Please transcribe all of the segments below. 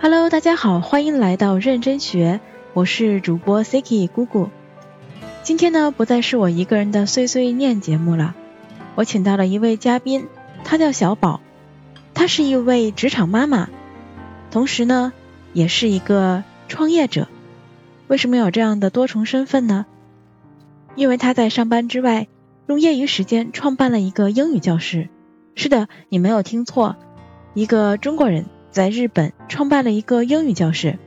Hello，大家好，欢迎来到认真学，我是主播 Siki 姑姑。今天呢，不再是我一个人的碎碎念节目了，我请到了一位嘉宾，她叫小宝，她是一位职场妈妈，同时呢，也是一个创业者。为什么有这样的多重身份呢？因为她在上班之外，用业余时间创办了一个英语教室。是的，你没有听错，一个中国人在日本创办了一个英语教室。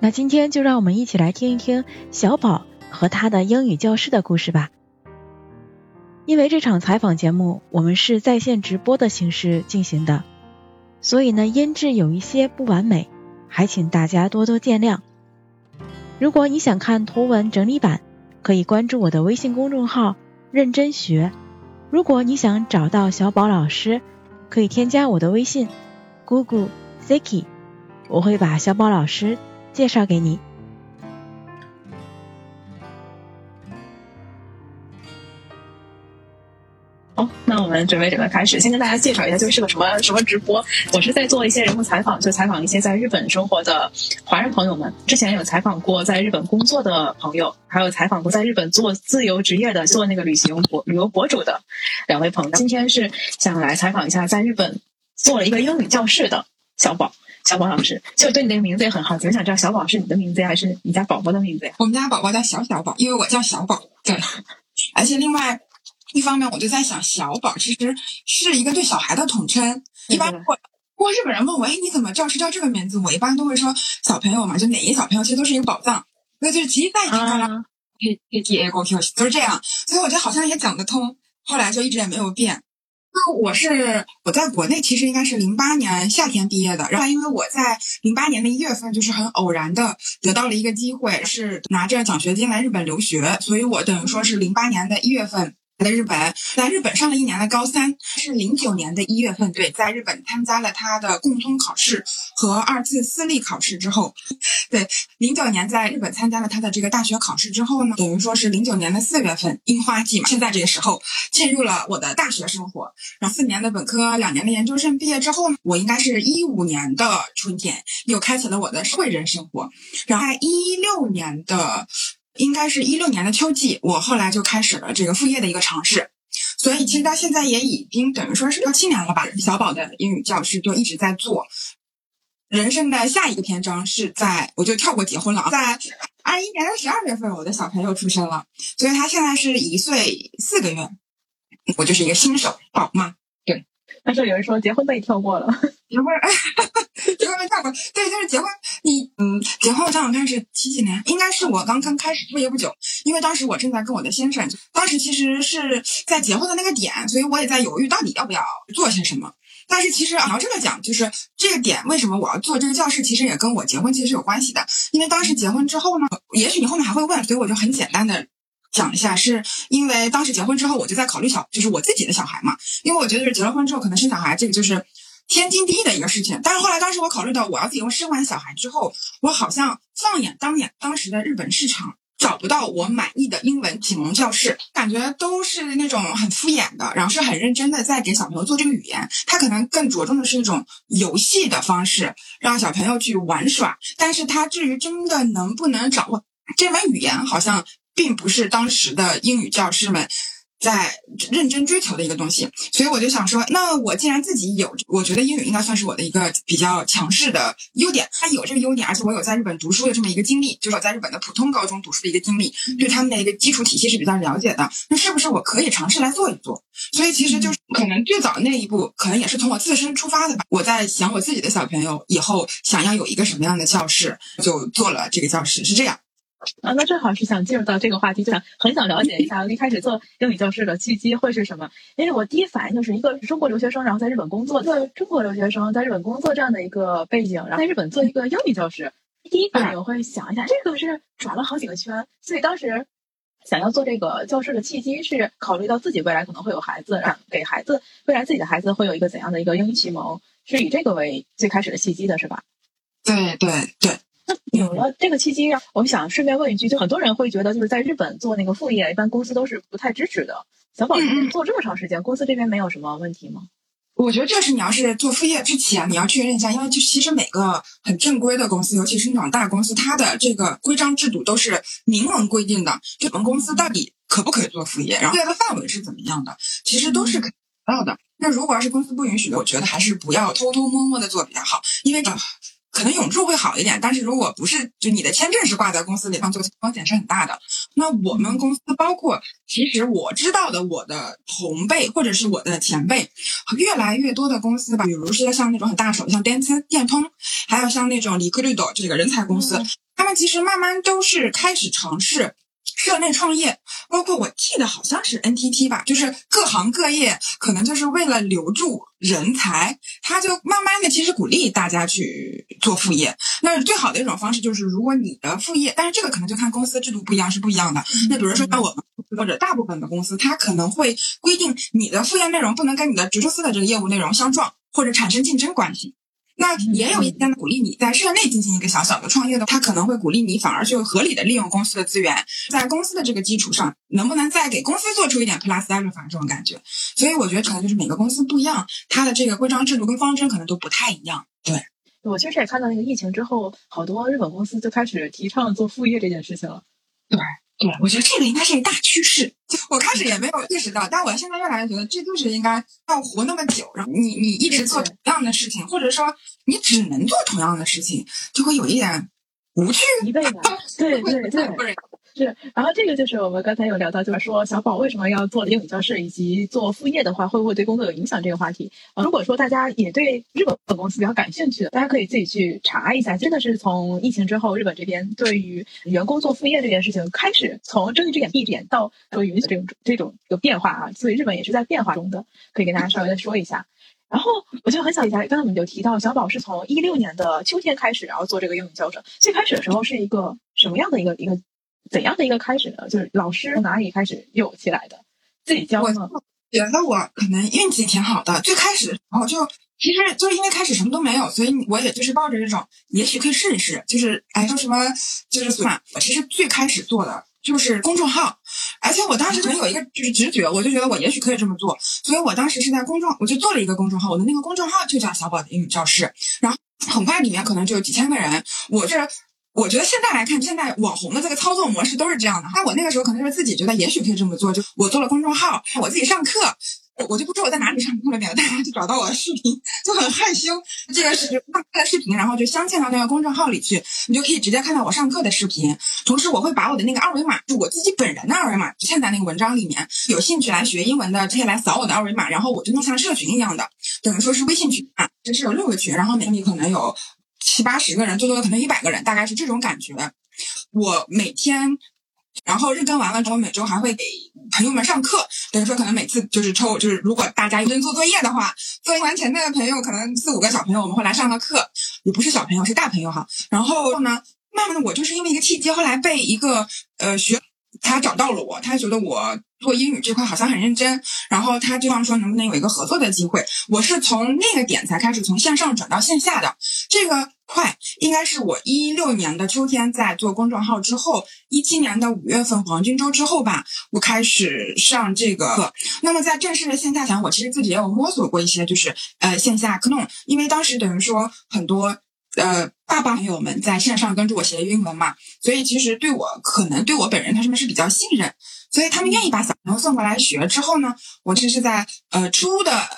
那今天就让我们一起来听一听小宝和他的英语教室的故事吧。因为这场采访节目我们是在线直播的形式进行的，所以呢音质有一些不完美，还请大家多多见谅。如果你想看图文整理版，可以关注我的微信公众号“认真学”。如果你想找到小宝老师，可以添加我的微信“姑姑 Siki”，我会把小宝老师介绍给你。好，那我们准备准备开始。先跟大家介绍一下，就是个什么什么直播。我是在做一些人物采访，就采访一些在日本生活的华人朋友们。之前有采访过在日本工作的朋友，还有采访过在日本做自由职业的、做那个旅行博旅游博主的两位朋友。今天是想来采访一下在日本做了一个英语教室的小宝。小宝老师，就对你的名字也很好奇，我想知道小宝是你的名字呀，还是你家宝宝的名字呀？我们家宝宝叫小小宝，因为我叫小宝。对，而且另外。一方面，我就在想，小宝其实是一个对小孩的统称。一般如果过日本人问我，哎，你怎么叫是叫这个名字？我一般都会说小朋友嘛，就哪一个小朋友其实都是一个宝藏。那就是其实再听他了，嘿嘿，D A G O Q，就是这样。所以我觉得好像也讲得通。后来就一直也没有变。那我是我在国内其实应该是零八年夏天毕业的，然后因为我在零八年的一月份就是很偶然的得到了一个机会，是拿着奖学金来日本留学，所以我等于说是零八年的一月份。在日本，在日本上了一年的高三，是零九年的一月份，对，在日本参加了他的共通考试和二次私立考试之后，对，零九年在日本参加了他的这个大学考试之后呢，等于说是零九年的四月份，樱花季嘛，现在这个时候进入了我的大学生活，然后四年的本科，两年的研究生，毕业之后呢，我应该是一五年的春天又开启了我的社会人生活，然后一六年的。应该是一六年的秋季，我后来就开始了这个副业的一个尝试，所以其实到现在也已经等于说是六七年了吧。小宝的英语教师就一直在做。人生的下一个篇章是在，我就跳过结婚了，在二一年的十二月份，我的小朋友出生了，所以他现在是一岁四个月，我就是一个新手宝妈。对，但是有人说结婚被跳过了，结婚。结婚被跳过，对，就是结婚。你嗯，结婚我想想看是几几年？应该是我刚刚开始副业不久，因为当时我正在跟我的先生，当时其实是在结婚的那个点，所以我也在犹豫到底要不要做些什么。但是其实你要这么讲，就是这个点为什么我要做这个教室，其实也跟我结婚其实是有关系的。因为当时结婚之后呢，也许你后面还会问，所以我就很简单的讲一下，是因为当时结婚之后我就在考虑小，就是我自己的小孩嘛，因为我觉得是结了婚之后可能生小孩这个就是。天经地义的一个事情，但是后来当时我考虑到我要自己生完小孩之后，我好像放眼当年当时的日本市场，找不到我满意的英文启蒙教室，感觉都是那种很敷衍的，然后是很认真的在给小朋友做这个语言，他可能更着重的是一种游戏的方式，让小朋友去玩耍，但是他至于真的能不能掌握这门语言，好像并不是当时的英语教师们。在认真追求的一个东西，所以我就想说，那我既然自己有，我觉得英语应该算是我的一个比较强势的优点。它有这个优点，而且我有在日本读书的这么一个经历，就是我在日本的普通高中读书的一个经历，对他们的一个基础体系是比较了解的。那是不是我可以尝试来做一做？所以其实就是可能最早那一步，可能也是从我自身出发的吧。我在想我自己的小朋友以后想要有一个什么样的教室，就做了这个教室，是这样。啊，那正好是想进入到这个话题，就想很想了解一下一开始做英语教师的契机会是什么？因为我第一反应就是一个中国留学生，然后在日本工作，一个中国留学生在日本工作这样的一个背景，然后在日本做一个英语教师，第一反应会想一下，这个是转了好几个圈。所以当时想要做这个教师的契机是考虑到自己未来可能会有孩子，让给孩子未来自己的孩子会有一个怎样的一个英语启蒙，是以这个为最开始的契机的是吧？对对对。有了这个契机，我们想顺便问一句，就很多人会觉得，就是在日本做那个副业，一般公司都是不太支持的。小宝做这么长时间，公司这边没有什么问题吗？我觉得这是你要是做副业之前，你要确认一下，因为就其实每个很正规的公司，尤其是那种大公司，它的这个规章制度都是明文规定的，就我们公司到底可不可以做副业，然后副业的范围是怎么样的，其实都是可以到的。那如果要是公司不允许的，我觉得还是不要偷偷摸摸的做比较好，因为可能永驻会好一点，但是如果不是，就你的签证是挂在公司里，方这个风险是很大的。那我们公司包括，其实我知道的，我的同辈或者是我的前辈，越来越多的公司吧，比如是像那种很大手，像电通、电通，还有像那种里克绿斗这个人才公司，他们其实慢慢都是开始尝试。社内创业，包括我记得好像是 NTT 吧，就是各行各业可能就是为了留住人才，他就慢慢的其实鼓励大家去做副业。那最好的一种方式就是，如果你的副业，但是这个可能就看公司制度不一样是不一样的。那比如说像我们或者大部分的公司，它可能会规定你的副业内容不能跟你的直属司的这个业务内容相撞，或者产生竞争关系。那也有一些鼓励你在社内进行一个小小的创业的，他可能会鼓励你反而就合理的利用公司的资源，在公司的这个基础上，能不能再给公司做出一点 plus alpha 这种感觉？所以我觉得可能就是每个公司不一样，它的这个规章制度跟方针可能都不太一样。对，我确实也看到那个疫情之后，好多日本公司就开始提倡做副业这件事情了。对。对，我觉得这个应该是一个大趋势。我开始也没有意识到，但我现在越来越觉得，这就是应该要活那么久，然后你你一直做同样的事情，或者说你只能做同样的事情，就会有一点无趣。疲惫感。对对对。是，然后这个就是我们刚才有聊到，就是说小宝为什么要做英语教室，以及做副业的话，会不会对工作有影响这个话题。如果说大家也对日本公司比较感兴趣的，大家可以自己去查一下，真的是从疫情之后，日本这边对于员工做副业这件事情开始从睁一只眼闭一只眼到说允许这种这种一个变化啊，所以日本也是在变化中的，可以跟大家稍微的说一下。然后我就很想一下，刚才我们就提到小宝是从一六年的秋天开始，然后做这个英语教程，最开始的时候是一个什么样的一个一个？怎样的一个开始呢？就是老师从哪里开始有起来的？自己教吗？觉得我可能运气挺好的。最开始的时候就其实就是因为开始什么都没有，所以我也就是抱着这种也许可以试一试，就是哎说什么就是算。我其实最开始做的就是公众号，而且我当时可能有一个就是直觉，我就觉得我也许可以这么做，所以我当时是在公众我就做了一个公众号，我的那个公众号就叫小宝的英语教室，然后很快里面可能就有几千个人，我是。我觉得现在来看，现在网红的这个操作模式都是这样的。那我那个时候可能就是自己觉得也许可以这么做，就我做了公众号，我自己上课，我就不知道我在哪里上课了，免得大家就找到我的视频就很害羞。这个是上课的视频，然后就镶嵌到那个公众号里去，你就可以直接看到我上课的视频。同时，我会把我的那个二维码，就我自己本人的二维码，嵌在那个文章里面。有兴趣来学英文的，可以来扫我的二维码，然后我就弄像社群一样的，等于说是微信群啊，这是有六个群，然后每个里可能有。七八十个人，最多可能一百个人，大概是这种感觉。我每天，然后日更完了之后，每周还会给朋友们上课。等于说，可能每次就是抽，就是如果大家认真做作业的话，作业完前面的朋友可能四五个小朋友，我们会来上个课，也不是小朋友，是大朋友哈。然后呢，慢慢的，我就是因为一个契机，后来被一个呃学。他找到了我，他觉得我做英语这块好像很认真，然后他就说能不能有一个合作的机会。我是从那个点才开始从线上转到线下的，这个快应该是我一六年的秋天在做公众号之后，一七年的五月份黄金周之后吧，我开始上这个课。那么在正式的线下前，我其实自己也有摸索过一些，就是呃线下课弄，因为当时等于说很多。呃，爸爸朋友们在线上跟着我学英文嘛，所以其实对我可能对我本人他们是比较信任，所以他们愿意把小朋友送过来学。之后呢，我其实是在呃初的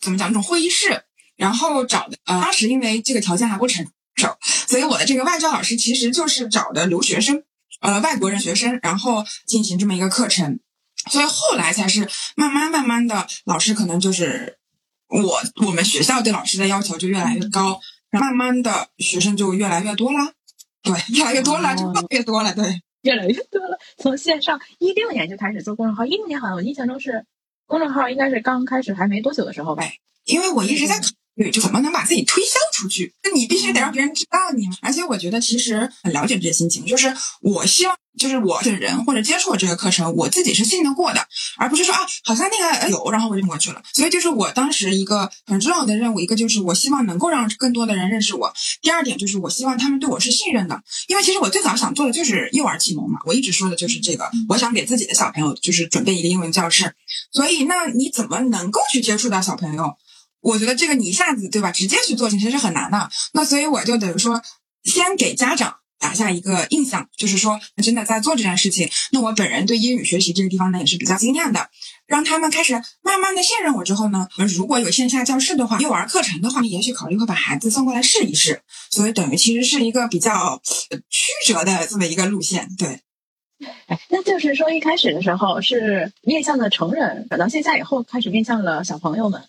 怎么讲那种会议室，然后找的呃当时因为这个条件还不成熟，所以我的这个外教老师其实就是找的留学生，呃外国人学生，然后进行这么一个课程，所以后来才是慢慢慢慢的老师可能就是我我们学校对老师的要求就越来越高。慢慢的学生就越来越多了，对，越来越多了，就越多了，对，越来越多了。从线上一六年就开始做公众号，一六年好像我印象中是公众号应该是刚开始还没多久的时候呗，因为我一直在。对，就怎么能把自己推销出去？那你必须得让别人知道你。而且我觉得其实很了解这些心情，就是我希望，就是我的人或者接触了这个课程，我自己是信得过的，而不是说啊，好像那个有，然后我就过去了。所以就是我当时一个很重要的任务，一个就是我希望能够让更多的人认识我。第二点就是我希望他们对我是信任的，因为其实我最早想做的就是幼儿启蒙嘛，我一直说的就是这个，我想给自己的小朋友就是准备一个英文教室。所以那你怎么能够去接触到小朋友？我觉得这个你一下子对吧，直接去做其实是很难的。那所以我就等于说，先给家长打下一个印象，就是说真的在做这件事情。那我本人对英语学习这个地方呢也是比较经验的，让他们开始慢慢的信任我之后呢，如果有线下教室的话，幼儿课程的话，也许考虑会把孩子送过来试一试。所以等于其实是一个比较曲折的这么一个路线，对。哎，那就是说一开始的时候是面向的成人，转到线下以后开始面向了小朋友们。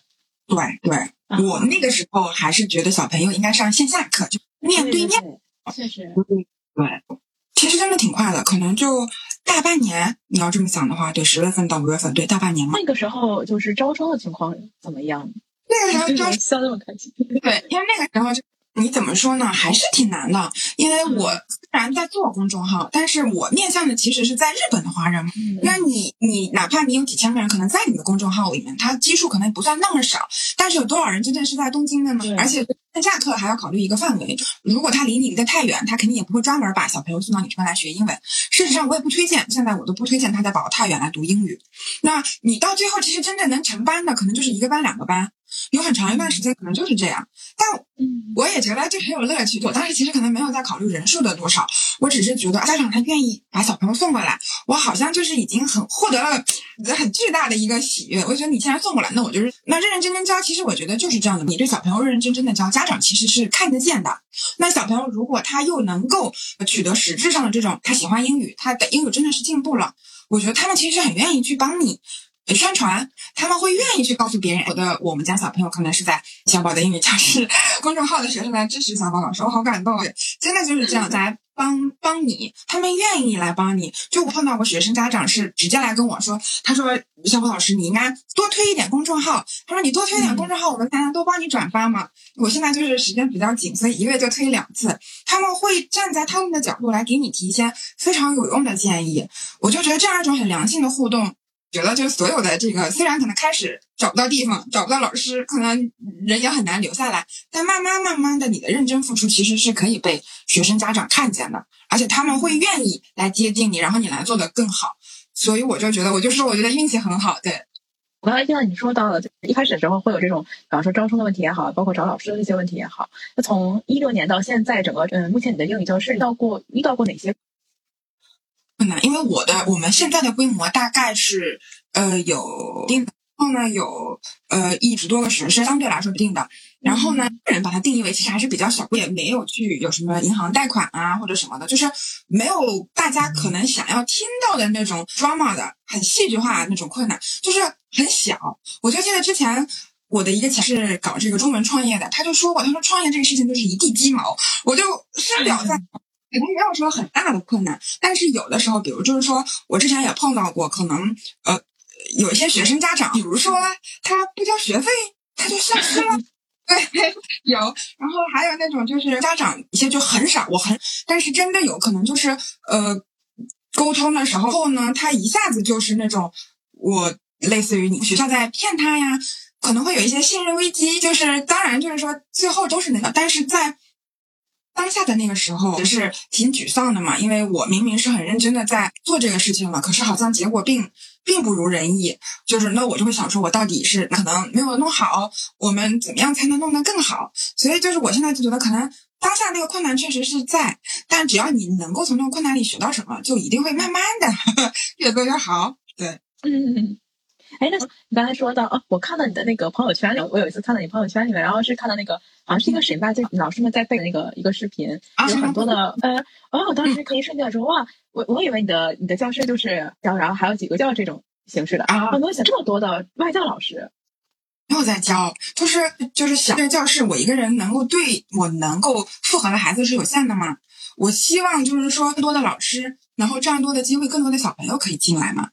对对，我那个时候还是觉得小朋友应该上线下课，就面对面。确实。对，其实真的挺快的，可能就大半年。你要这么想的话，对，十月份到五月份，对，大半年嘛。那个时候就是招生的情况怎么样？那个时候 招笑那么开心。对，因为那个时候就。你怎么说呢？还是挺难的，因为我虽然在做公众号，但是我面向的其实是在日本的华人。那你你哪怕你有几千个人，可能在你的公众号里面，它基数可能不算那么少，但是有多少人真正是在东京的呢？而且线下课还要考虑一个范围，如果他离你离得太远，他肯定也不会专门把小朋友送到你这边来学英文。事实上，我也不推荐，现在我都不推荐他在宝太远来读英语。那你到最后，其实真正能成班的，可能就是一个班、两个班。有很长一段时间可能就是这样，但我也觉得这很有乐趣。我当时其实可能没有在考虑人数的多少，我只是觉得家长他愿意把小朋友送过来，我好像就是已经很获得了很巨大的一个喜悦。我觉得你既然送过来，那我就是那认认真真教。其实我觉得就是这样的，你对小朋友认认真真的教，家长其实是看得见的。那小朋友如果他又能够取得实质上的这种，他喜欢英语，他的英语真的是进步了，我觉得他们其实很愿意去帮你。宣传，他们会愿意去告诉别人。我的我们家小朋友可能是在小宝的英语教室公众号的学生来支持小宝老师，我好感动，真的就是这样在帮帮你，他们愿意来帮你。就我碰到过学生家长是直接来跟我说，他说小宝老师你应该多推一点公众号，他说你多推一点公众号，我们才能多帮你转发嘛。我现在就是时间比较紧，所以一个月就推两次。他们会站在他们的角度来给你提一些非常有用的建议，我就觉得这样一种很良性的互动。觉得就是所有的这个，虽然可能开始找不到地方，找不到老师，可能人也很难留下来，但慢慢慢慢的，你的认真付出其实是可以被学生家长看见的，而且他们会愿意来接近你，然后你来做的更好。所以我就觉得，我就说，我觉得运气很好。对我刚才听到你说到了，一开始的时候会有这种，比方说招生的问题也好，包括找老师的这些问题也好。那从一六年到现在，整个嗯，目前你的英语教室遇到过遇到过哪些？困难，因为我的我们现在的规模大概是呃有定的，然后呢有呃一直多个学生，相对来说定的。然后呢，个人把它定义为其实还是比较小，也没有去有什么银行贷款啊或者什么的，就是没有大家可能想要听到的那种 drama 的很戏剧化那种困难，就是很小。我就记得之前我的一个前是搞这个中文创业的，他就说过，他说创业这个事情就是一地鸡毛，我就深表赞同。可能没有说很大的困难，但是有的时候，比如就是说我之前也碰到过，可能呃有一些学生家长，比如说他不交学费，他就消失了。对，有，然后还有那种就是家长一些就很少，我很，但是真的有可能就是呃沟通的时候呢，他一下子就是那种我类似于你学校在骗他呀，可能会有一些信任危机，就是当然就是说最后都是那个，但是在。当下的那个时候是挺沮丧的嘛，因为我明明是很认真的在做这个事情了，可是好像结果并并不如人意。就是那我就会想说，我到底是可能没有弄好，我们怎么样才能弄得更好？所以就是我现在就觉得，可能当下那个困难确实是在，但只要你能够从这个困难里学到什么，就一定会慢慢的 越做越好。对，嗯。哎，那你刚才说到哦，我看到你的那个朋友圈里，我有一次看到你朋友圈里面，然后是看到那个好像是一个谁吧，就老师们在背的那个一个视频，有很多的呃，哦，我当时可以瞬间说哇，我我以为你的你的教室就是教，然后还有几个教这种形式的啊，我没有想这么多的外教老师，没有在教，就是就是想在教室我一个人能够对我能够复合的孩子是有限的嘛，我希望就是说更多的老师，然后这样多的机会，更多的小朋友可以进来嘛。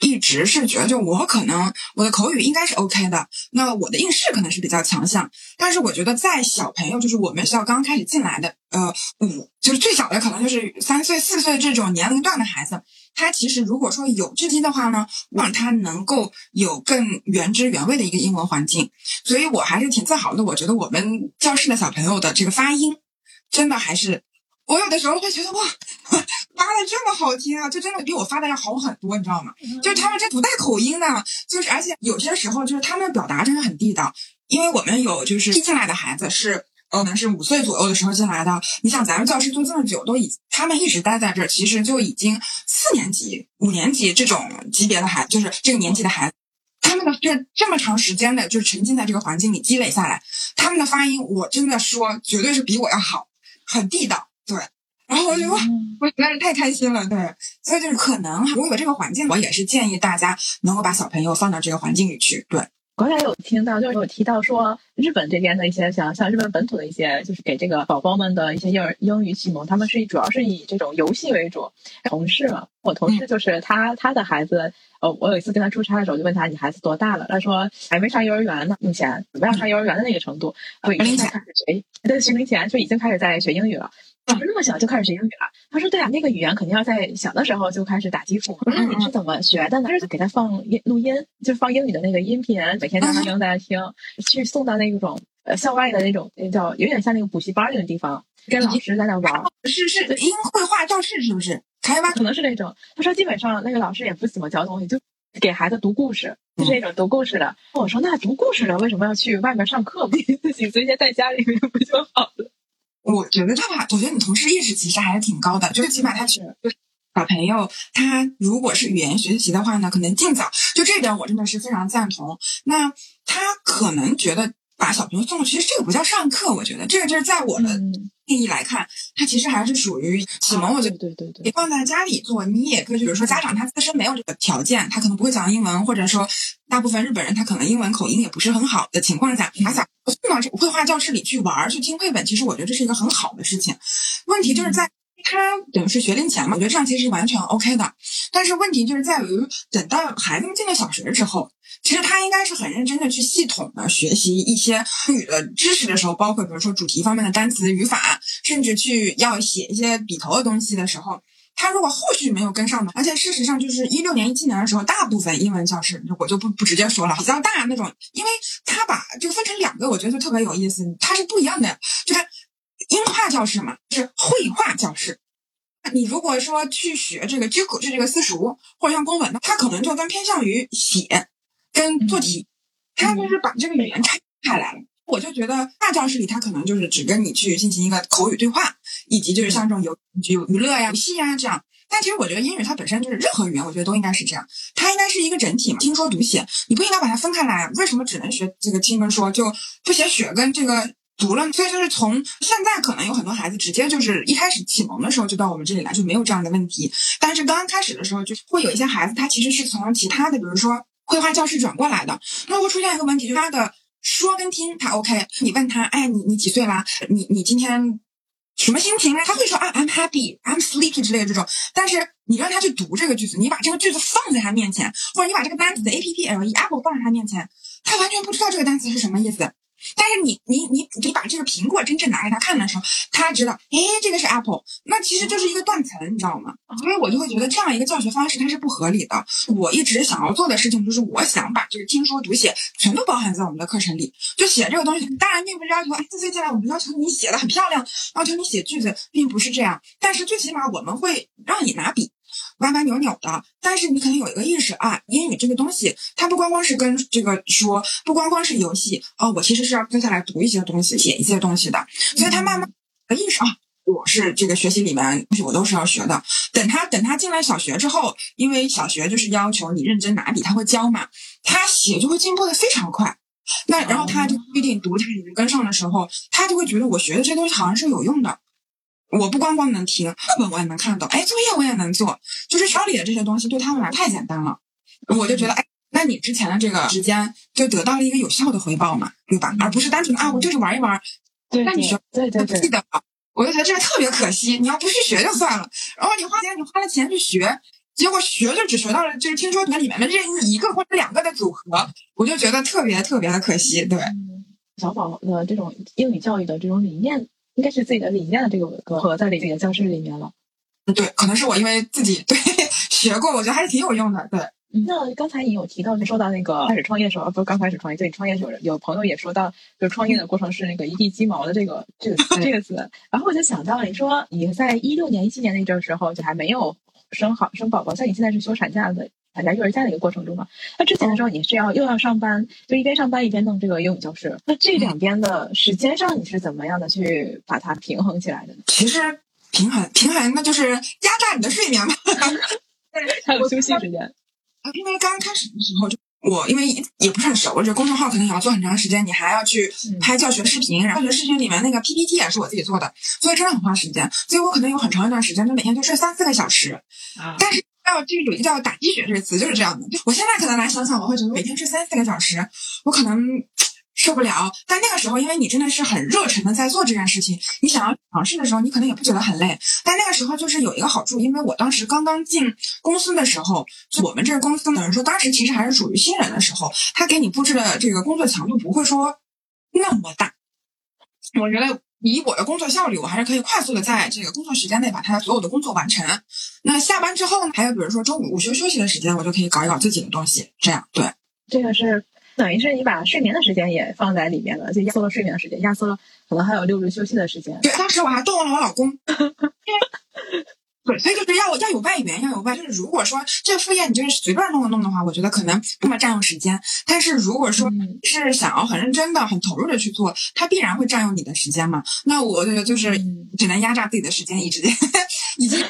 一直是觉得，就我可能我的口语应该是 OK 的，那我的应试可能是比较强项。但是我觉得在小朋友，就是我们学校刚开始进来的，呃，五就是最小的，可能就是三岁、四岁这种年龄段的孩子，他其实如果说有智机的话呢，让他能够有更原汁原味的一个英文环境。所以我还是挺自豪的。我觉得我们教室的小朋友的这个发音，真的还是。我有的时候会觉得哇，发的这么好听啊，就真的比我发的要好很多，你知道吗？就是他们这不带口音的，就是而且有些时候就是他们表达真的很地道。因为我们有就是新进来的孩子是。可能是五岁左右的时候进来的。你想，咱们教师做这么久，都已他们一直待在这儿，其实就已经四年级、五年级这种级别的孩子，就是这个年纪的孩子，他们的这这么长时间的，就是沉浸在这个环境里积累下来，他们的发音，我真的说，绝对是比我要好，很地道。对，然后我就哇，我实在是太开心了。对，所以就是可能，如果有这个环境，我也是建议大家能够把小朋友放到这个环境里去。对。刚才有听到，就是有提到说，日本这边的一些像像日本本土的一些，就是给这个宝宝们的一些幼儿英语启蒙，他们是主要是以这种游戏为主。同事嘛，我同事就是他他的孩子，呃，我有一次跟他出差的时候，就问他你孩子多大了？他说还没上幼儿园呢，目前准备要上幼儿园的那个程度，已经开始学，对，学龄前就已经开始在学英语了。怎么那么小就开始学英语了？他说：“对啊，那个语言肯定要在小的时候就开始打基础。那你是怎么学的呢？是给他放音录音，就放英语的那个音频，每天让他听，大家听，去送到那种呃校外的那种那叫有点像那个补习班那种地方，跟老师在那玩。是是音绘画教室是不是？台湾，可能是那种。他说基本上那个老师也不怎么教东西，就给孩子读故事，就是那种读故事的。我说那读故事的为什么要去外面上课？不 自己直接在家里面不就好了？”我觉得他，我觉得你同事意识其实还是挺高的，就是起码他是小朋友，他如果是语言学习的话呢，可能尽早，就这点我真的是非常赞同。那他可能觉得。把小朋友送，其实这个不叫上课，我觉得这个就是在我的定义来看，它其实还是属于启蒙。我觉得对对对，你放在家里做，你也可以，比如说家长他自身没有这个条件，他可能不会讲英文，或者说大部分日本人他可能英文口音也不是很好的情况下，把小送到这个绘画教室里去玩，去听绘本，其实我觉得这是一个很好的事情。问题就是在他等于是学龄前嘛，我觉得这样其实是完全 OK 的。但是问题就是在于等到孩子们进了小学之后。其实他应该是很认真的去系统的学习一些英语的知识的时候，包括比如说主题方面的单词、语法，甚至去要写一些笔头的东西的时候，他如果后续没有跟上的，而且事实上就是一六年、一七年的时候，大部分英文教室我就不不直接说了，比较大那种，因为他把这个分成两个，我觉得就特别有意思，它是不一样的，就是音画教室嘛，就是绘画教室。你如果说去学这个 JUKO，就这个私塾或者像公文的，它可能就更偏向于写。跟做题，他就是把这个语言拆开来了。我就觉得大教室里，他可能就是只跟你去进行一个口语对话，以及就是像这种有有娱乐呀、游戏呀这样。但其实我觉得英语它本身就是任何语言，我觉得都应该是这样，它应该是一个整体嘛，听说读写，你不应该把它分开来。为什么只能学这个听跟说，就不写学跟这个读了？所以就是从现在可能有很多孩子直接就是一开始启蒙的时候就到我们这里来，就没有这样的问题。但是刚刚开始的时候，就会有一些孩子，他其实是从其他的，比如说。绘画教室转过来的，那会出现一个问题，就是他的说跟听他 OK，你问他，哎，你你几岁啦？你你今天什么心情啊？他会说啊，I'm happy，I'm sleepy 之类的这种。但是你让他去读这个句子，你把这个句子放在他面前，或者你把这个单词的 A P P L E apple 放在他面前，他完全不知道这个单词是什么意思。但是你你你你把这个苹果真正拿给他看的时候，他知道，哎，这个是 apple，那其实就是一个断层，你知道吗？所以我就会觉得这样一个教学方式它是不合理的。我一直想要做的事情就是，我想把这个听说读写全都包含在我们的课程里。就写这个东西，当然并不是要求，哎，四岁进来我们要求你写的很漂亮，要求你写句子，并不是这样。但是最起码我们会让你拿笔。歪歪扭扭的，但是你可能有一个意识啊，英语这个东西，它不光光是跟这个说，不光光是游戏哦，我其实是要蹲下来读一些东西，写一些东西的，所以他慢慢的意识啊，我是这个学习里面东西我都是要学的。等他等他进来小学之后，因为小学就是要求你认真拿笔，他会教嘛，他写就会进步的非常快。那然后他就不一定读，他已经跟上的时候，他就会觉得我学的这东西好像是有用的。我不光光能听课本，我也能看得懂。哎，作业我也能做，就是学校里的这些东西对他们来太简单了。我就觉得，哎，那你之前的这个时间就得到了一个有效的回报嘛，对吧？而不是单纯的啊，我就是玩一玩。对，那你学对对对，记得了。我就觉得这个特别可惜。你要不去学就算了，然后你花钱，你花了钱去学，结果学就只学到了就是听说读里面的任意一个或者两个的组合，我就觉得特别特别的可惜。对，小宝的这种英语教育的这种理念。应该是自己的理念的这个文和在自己的教室里面了。嗯，对，可能是我因为自己对学过，我觉得还是挺有用的。对，那刚才你有提到，就说到那个开始创业的时候，不是刚开始创业，就你创业时候有朋友也说到，就是创业的过程是那个一地鸡毛的这个这个 这个词。然后我就想到，你说你在一六年、一七年那阵时候就还没有生好生宝宝，像你现在是休产假的家育儿家的一个过程中嘛。那之前的时候你是要又要上班，就一边上班一边弄这个英语教室。那这两边的时间上你是怎么样的去把它平衡起来的呢？其实平衡平衡那就是压榨你的睡眠嘛。还有休息时间。啊，因为刚开始的时候就。我因为也不是很熟，这公众号可能也要做很长时间，你还要去拍教学视频，然后教学视频里面那个 PPT 也是我自己做的，所以真的很花时间。所以我可能有很长一段时间，就每天就睡三四个小时。啊！但是要这个有一个叫打鸡血这个词，就是这样的。我现在可能来想想，我会觉得每天睡三四个小时，我可能。受不了，但那个时候，因为你真的是很热忱的在做这件事情，你想要尝试的时候，你可能也不觉得很累。但那个时候就是有一个好处，因为我当时刚刚进公司的时候，我们这个公司等于说当时其实还是属于新人的时候，他给你布置的这个工作强度不会说那么大。我觉得以我的工作效率，我还是可以快速的在这个工作时间内把他所有的工作完成。那下班之后呢，还有比如说中午午休休息的时间，我就可以搞一搞自己的东西。这样对，这个是。等于是你把睡眠的时间也放在里面了，就压缩了睡眠的时间，压缩了可能还有六日休息的时间。对，当时我还动了我老公。对，所以就是要要有外援，要有外。就是如果说这副业你就是随便弄一弄的话，我觉得可能那么占用时间。但是如果说是想要很认真的、很投入的去做，它必然会占用你的时间嘛。那我这个就是只能压榨自己的时间，一直已经。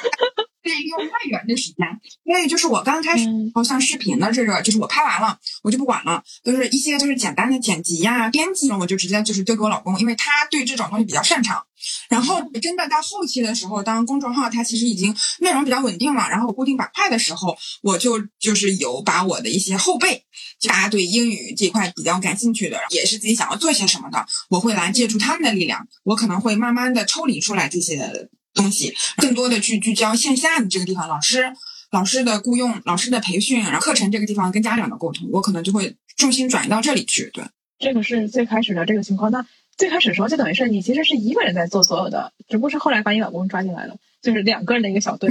是利用外援的时间，因为就是我刚开始，然后像视频的这个，就是我拍完了，我就不管了，就是一些就是简单的剪辑呀、编辑，我就直接就是丢给我老公，因为他对这种东西比较擅长。然后真的到后期的时候，当公众号它其实已经内容比较稳定了，然后我固定板块的时候，我就就是有把我的一些后辈，大家对英语这块比较感兴趣的，也是自己想要做些什么的，我会来借助他们的力量，我可能会慢慢的抽离出来这些。东西更多的去聚焦线下的这个地方，老师、老师的雇佣、老师的培训，然后课程这个地方跟家长的沟通，我可能就会重心转移到这里去。对，这个是最开始的这个情况。那最开始的时候，就等于是你其实是一个人在做所有的，只不过是后来把你老公抓进来了，就是两个人的一个小队，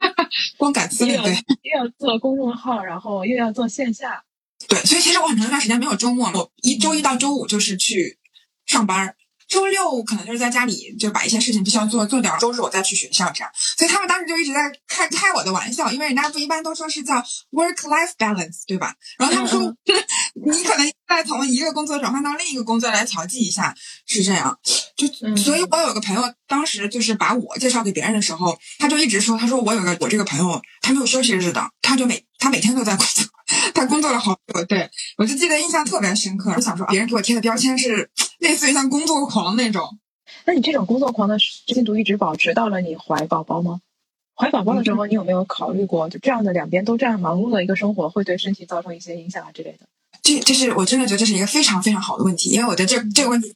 光杆司令，对，又要做公众号，然后又要做线下。对，所以其实我很长一段时间没有周末，我一周一到周五就是去上班。周六可能就是在家里，就把一些事情必须要做做掉。周日我再去学校这样，所以他们当时就一直在开开我的玩笑，因为人家不一般都说是叫 work life balance，对吧？然后他们说 你可能在从一个工作转换到另一个工作来调剂一下，是这样。就所以，我有个朋友当时就是把我介绍给别人的时候，他就一直说，他说我有个我这个朋友，他没有休息日的，他就每他每天都在工作，他工作了好久。对我就记得印象特别深刻。我想说，别人给我贴的标签是。类似于像工作狂那种，那你这种工作狂的进度一直保持到了你怀宝宝吗？怀宝宝的时候，你有没有考虑过，就这样的两边都这样忙碌的一个生活，会对身体造成一些影响啊之类的？这这是我真的觉得这是一个非常非常好的问题，因为我觉得这这个问题，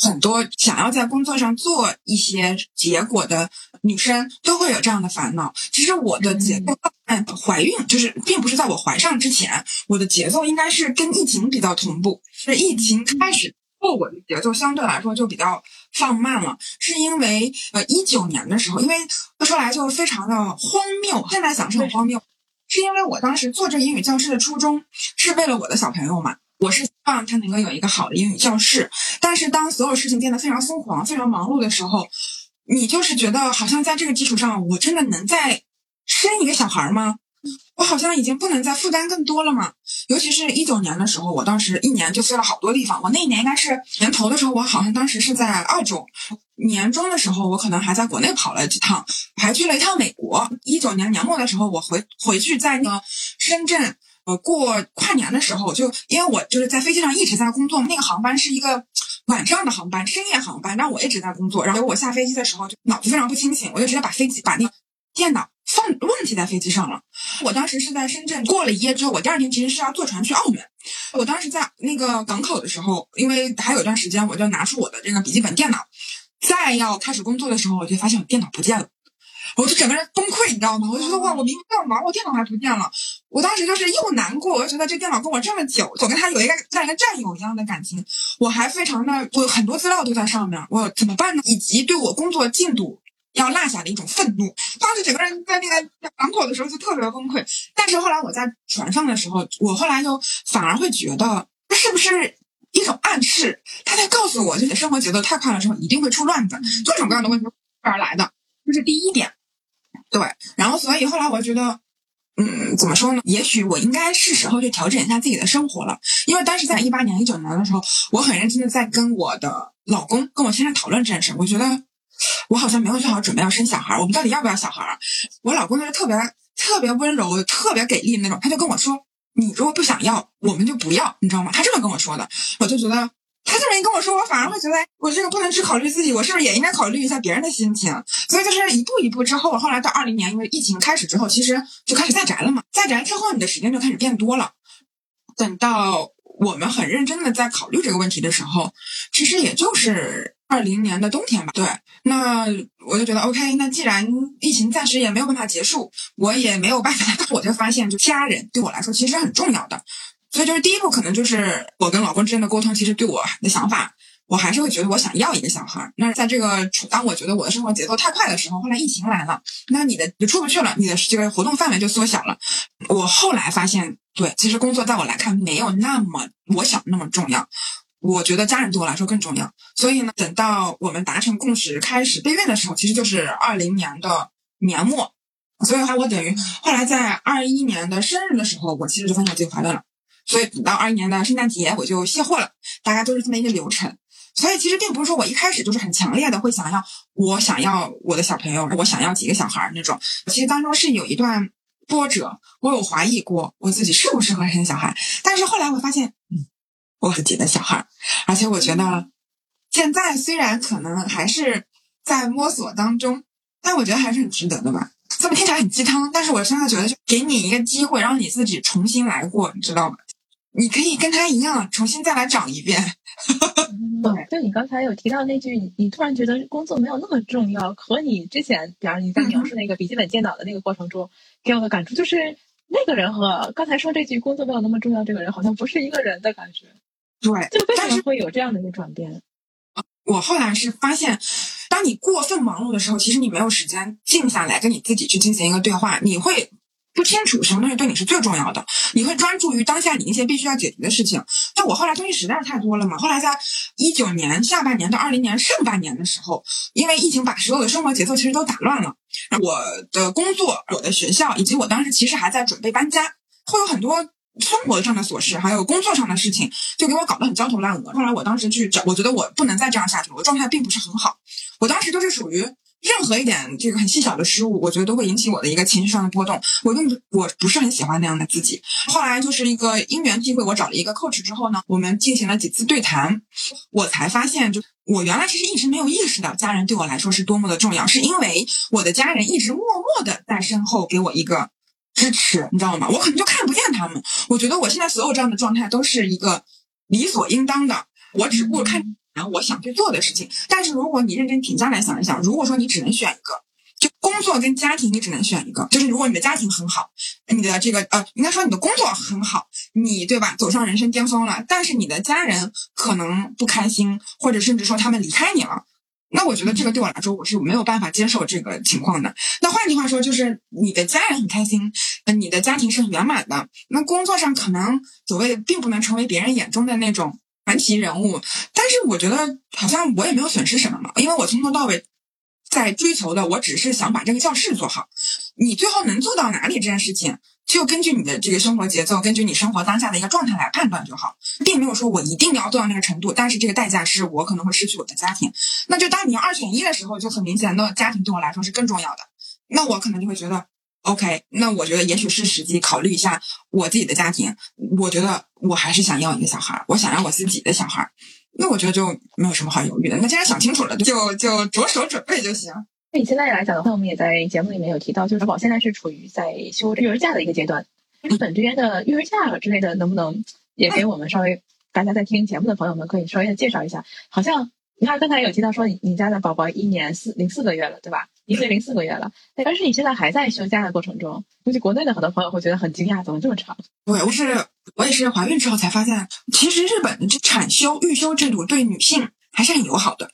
很多想要在工作上做一些结果的女生都会有这样的烦恼。其实我的节奏，嗯，怀孕就是并不是在我怀上之前，我的节奏应该是跟疫情比较同步，是疫情开始。后我的节奏相对来说就比较放慢了，是因为呃一九年的时候，因为说出来就非常的荒谬，现在想是很荒谬，是因为我当时做这英语教师的初衷是为了我的小朋友嘛，我是希望他能够有一个好的英语教室，但是当所有事情变得非常疯狂、非常忙碌的时候，你就是觉得好像在这个基础上，我真的能再生一个小孩吗？我好像已经不能再负担更多了嘛，尤其是一九年的时候，我当时一年就飞了好多地方。我那一年应该是年头的时候，我好像当时是在澳洲；年终的时候，我可能还在国内跑了几趟，还去了一趟美国。一九年年末的时候，我回回去在那个深圳，呃，过跨年的时候，就因为我就是在飞机上一直在工作，那个航班是一个晚上的航班，深夜航班，但我一直在工作。然后我下飞机的时候就脑子非常不清醒，我就直接把飞机把那电脑。放忘记在飞机上了。我当时是在深圳过了一夜之后，我第二天其实是要坐船去澳门。我当时在那个港口的时候，因为还有一段时间，我就拿出我的这个笔记本电脑，再要开始工作的时候，我就发现我电脑不见了，我就整个人崩溃，你知道吗？我就觉得哇，我明明这么忙，我电脑还不见了。我当时就是又难过，我就觉得这电脑跟我这么久，我跟他有一个像一个战友一样的感情，我还非常的，我很多资料都在上面，我怎么办呢？以及对我工作进度。要落下的一种愤怒，当时整个人在那个港口的时候就特别崩溃。但是后来我在船上的时候，我后来就反而会觉得，这是不是一种暗示？他在告诉我，就是生活节奏太快了之后，一定会出乱子，各种各样的问题而来的。这是第一点。对，然后所以后来我觉得，嗯，怎么说呢？也许我应该是时候去调整一下自己的生活了，因为当时在一八年、一九年的时候，我很认真的在跟我的老公、跟我先生讨论这件事。我觉得我好像没有做好准备要生小孩，我们到底要不要小孩？我老公就是特别特别温柔、特别给力的那种，他就跟我说：“你如果不想要，我们就不要。”你知道吗？他这么跟我说的，我就觉得。他这么一跟我说，我反而会觉得，我这个不能只考虑自己，我是不是也应该考虑一下别人的心情？所以就是一步一步之后，后来到二零年，因为疫情开始之后，其实就开始在宅了嘛。在宅之后，你的时间就开始变多了。等到我们很认真的在考虑这个问题的时候，其实也就是二零年的冬天吧。对，那我就觉得 OK，那既然疫情暂时也没有办法结束，我也没有办法，我就发现，就家人对我来说其实很重要的。所以就是第一步，可能就是我跟老公之间的沟通。其实对我的想法，我还是会觉得我想要一个小孩。那在这个当我觉得我的生活节奏太快的时候，后来疫情来了，那你的就出不去了，你的这个活动范围就缩小了。我后来发现，对，其实工作在我来看没有那么我想那么重要。我觉得家人对我来说更重要。所以呢，等到我们达成共识，开始备孕的时候，其实就是二零年的年末。所以的话，我等于后来在二一年的生日的时候，我其实就发现自己怀孕了。所以等到二一年的圣诞节我就卸货了，大概都是这么一个流程。所以其实并不是说我一开始就是很强烈的会想要，我想要我的小朋友，我想要几个小孩那种。其实当中是有一段波折，我有怀疑过我自己适不适合生小孩。但是后来我发现，嗯，我自己的小孩，而且我觉得现在虽然可能还是在摸索当中，但我觉得还是很值得的吧。这么听起来很鸡汤，但是我真的觉得就给你一个机会，让你自己重新来过，你知道吗？你可以跟他一样，重新再来长一遍。对，就你刚才有提到那句，你突然觉得工作没有那么重要，和你之前，比方你在描述那个笔记本电脑的那个过程中，给我的感触就是，那个人和刚才说这句“工作没有那么重要”这个人，好像不是一个人的感觉。对，就为什么会有这样的一个转变？我后来是发现，当你过分忙碌的时候，其实你没有时间静下来跟你自己去进行一个对话，你会。不清楚什么东西对你是最重要的，你会专注于当下你那些必须要解决的事情。但我后来东西实在是太多了嘛，后来在一九年下半年到二零年上半年的时候，因为疫情把所有的生活节奏其实都打乱了。我的工作、我的学校以及我当时其实还在准备搬家，会有很多生活上的琐事，还有工作上的事情，就给我搞得很焦头烂额。后来我当时去找，我觉得我不能再这样下去了，我状态并不是很好。我当时就是属于。任何一点这个很细小的失误，我觉得都会引起我的一个情绪上的波动。我用，我不是很喜欢那样的自己。后来就是一个因缘际会，我找了一个 coach 之后呢，我们进行了几次对谈，我才发现，就我原来其实一直没有意识到家人对我来说是多么的重要，是因为我的家人一直默默的在身后给我一个支持，你知道吗？我可能就看不见他们。我觉得我现在所有这样的状态都是一个理所应当的，我只顾看。然后我想去做的事情，但是如果你认真停下来想一想，如果说你只能选一个，就工作跟家庭，你只能选一个。就是如果你的家庭很好，你的这个呃，应该说你的工作很好，你对吧？走上人生巅峰了，但是你的家人可能不开心，或者甚至说他们离开你了，那我觉得这个对我来说我是没有办法接受这个情况的。那换句话说，就是你的家人很开心，你的家庭是很圆满的，那工作上可能所谓并不能成为别人眼中的那种。传奇人物，但是我觉得好像我也没有损失什么嘛，因为我从头到尾在追求的，我只是想把这个教室做好。你最后能做到哪里这件事情，就根据你的这个生活节奏，根据你生活当下的一个状态来判断就好，并没有说我一定要做到那个程度，但是这个代价是我可能会失去我的家庭。那就当你二选一的时候，就很明显，那家庭对我来说是更重要的。那我可能就会觉得。OK，那我觉得也许是时机考虑一下我自己的家庭。我觉得我还是想要一个小孩，我想要我自己的小孩。那我觉得就没有什么好犹豫的。那既然想清楚了，就就着手准备就行。那你现在来讲的话，我们也在节目里面有提到，就是宝现在是处于在休育儿假的一个阶段。日本这边的育儿假之类的，能不能也给我们稍微大家在听节目的朋友们可以稍微的介绍一下？好像。你看，刚才有提到说你家的宝宝一年四零四个月了，对吧？一岁零四个月了，但是你现在还在休假的过程中，估计国内的很多朋友会觉得很惊讶，怎么这么长？对，我是我也是怀孕之后才发现，其实日本这产休育休制度对女性还是很友好的。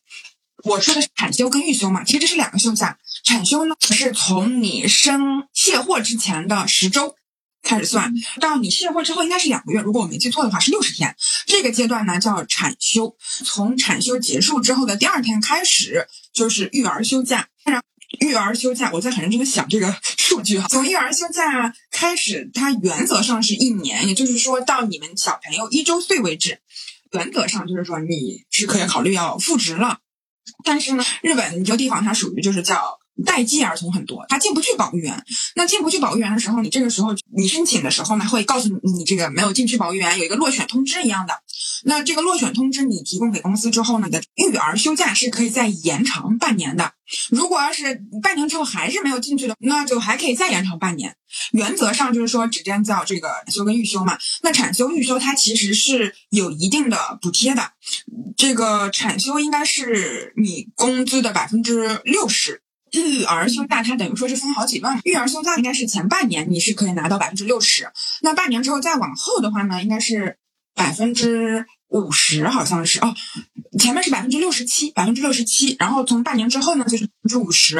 我说的是产休跟育休嘛，其实这是两个休假。产休呢是从你生卸货之前的十周。开始算到你卸货之后应该是两个月，如果我没记错的话是六十天。这个阶段呢叫产休，从产休结束之后的第二天开始就是育儿休假。育儿休假，我在很认真的想这个 数据哈。从育儿休假开始，它原则上是一年，也就是说到你们小朋友一周岁为止，原则上就是说你是可以考虑要复职了。但是呢，日本你就地方它属于就是叫。待机儿童很多，他进不去保育园。那进不去保育园的时候，你这个时候你申请的时候呢，会告诉你你这个没有进去保育园，有一个落选通知一样的。那这个落选通知你提供给公司之后呢，你的育儿休假是可以再延长半年的。如果要是半年之后还是没有进去的，那就还可以再延长半年。原则上就是说，直接叫这个产休跟预休嘛。那产休、预休它其实是有一定的补贴的。这个产休应该是你工资的百分之六十。育儿休假它等于说是分好几段，育儿休假应该是前半年你是可以拿到百分之六十，那半年之后再往后的话呢，应该是百分之五十，好像是哦，前面是百分之六十七，百分之六十七，然后从半年之后呢就是百分之五十。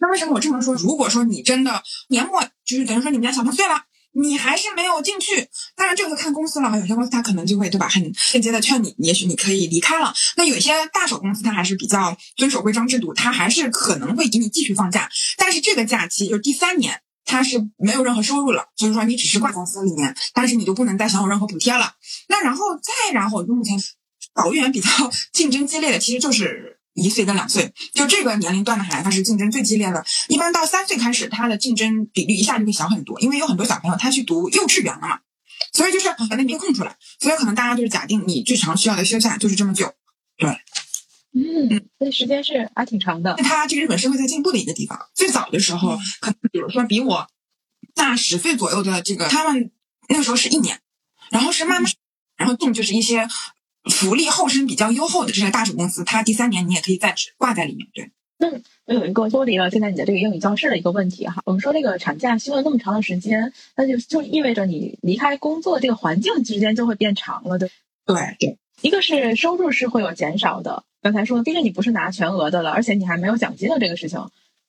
那为什么我这么说？如果说你真的年末就是等于说你们家小朋友岁了。你还是没有进去，当然这个看公司了有些公司他可能就会对吧，很间接的劝你，也许你可以离开了。那有些大手公司，它还是比较遵守规章制度，它还是可能会给你继续放假。但是这个假期就是第三年，他是没有任何收入了，所以说你只是挂公司里面，但是你就不能再享有任何补贴了。那然后再然后，就目前保育员比较 竞争激烈的，其实就是。一岁跟两岁，就这个年龄段的孩子，是竞争最激烈的。一般到三岁开始，他的竞争比率一下就会小很多，因为有很多小朋友他去读幼稚园了嘛，所以就是把那边空出来，所以可能大家就是假定你最长需要的休假就是这么久，对，嗯，那时间是还挺长的。它这个日本社会在进步的一个地方，最早的时候，可能比如说比我大十岁左右的这个，他们那个时候是一年，然后是慢慢，然后进就是一些。福利后生比较优厚的这些大手公司，它第三年你也可以在职挂在里面。对，那我有一个脱离了现在你的这个英语教室的一个问题哈。我们说这个产假休了那么长的时间，那就就意味着你离开工作这个环境之间就会变长了，对？对对，一个是收入是会有减少的，刚才说，毕竟你不是拿全额的了，而且你还没有奖金的这个事情。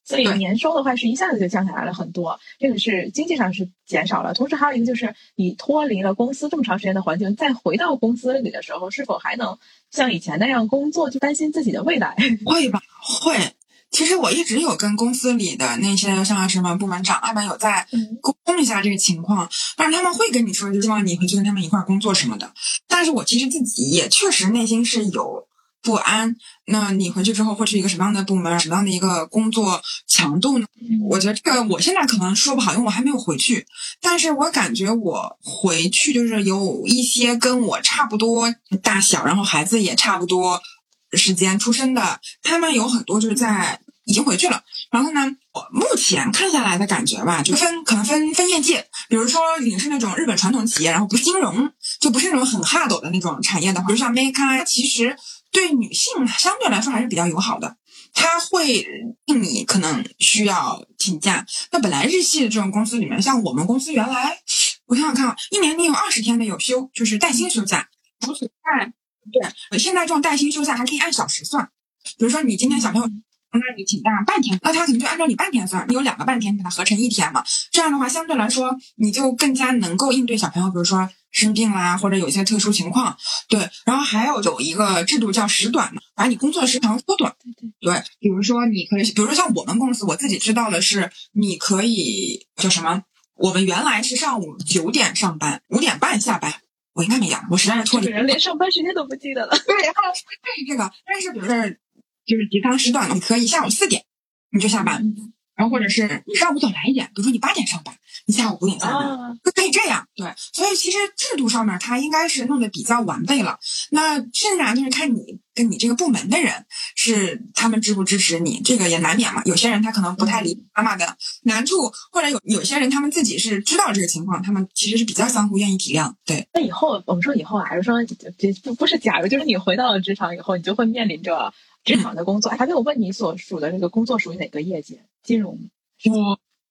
所以年收的话是一下子就降下来了很多，这个是经济上是减少了。同时还有一个就是你脱离了公司这么长时间的环境，再回到公司里的时候，是否还能像以前那样工作？就担心自己的未来。会吧，会。其实我一直有跟公司里的那些像什么部门长啊们有在沟通一下这个情况，但是他们会跟你说，就希望你回去跟他们一块工作什么的。但是我其实自己也确实内心是有。不安，那你回去之后会是一个什么样的部门，什么样的一个工作强度呢？我觉得这个我现在可能说不好，因为我还没有回去。但是我感觉我回去就是有一些跟我差不多大小，然后孩子也差不多时间出生的，他们有很多就是在已经回去了。然后呢，我目前看下来的感觉吧，就分可能分分业界，比如说你是那种日本传统企业，然后不是金融，就不是那种很 hard 的那种产业的话，比如像 Make，其实。对女性相对来说还是比较友好的，他会令你可能需要请假。那本来日系的这种公司里面，像我们公司原来，我想想看啊，一年你有二十天的有休，就是带薪休假。除此之外，对，现在这种带薪休假还可以按小时算。比如说你今天小朋友。那你请假半天，那他可能就按照你半天算，你有两个半天，给它合成一天嘛。这样的话，相对来说，你就更加能够应对小朋友，比如说生病啦，或者有一些特殊情况。对，然后还有有一个制度叫时短嘛，把你工作时长缩短。对比如说你可以，比如说像我们公司，我自己知道的是，你可以叫什么？我们原来是上午九点上班，五点半下班。我应该没讲，我实在是错了。人连上班时间都不记得了。对，然后这个，但是比如说。就是极仓时段，你可以下午四点你就下班，然后或者是你上午早来一点，比如说你八点上班，你下午五点下班，可以这样。对，所以其实制度上面它应该是弄得比较完备了。那剩下就是看你跟你这个部门的人是他们支不支持你，这个也难免嘛。有些人他可能不太理妈妈的难处，或者有有些人他们自己是知道这个情况，他们其实是比较相互愿意体谅。对，那以后我们说以后还是说不不是假如，就是你回到了职场以后，你就会面临着。职场的工作，还没有问你所属的这个工作属于哪个业界？金融？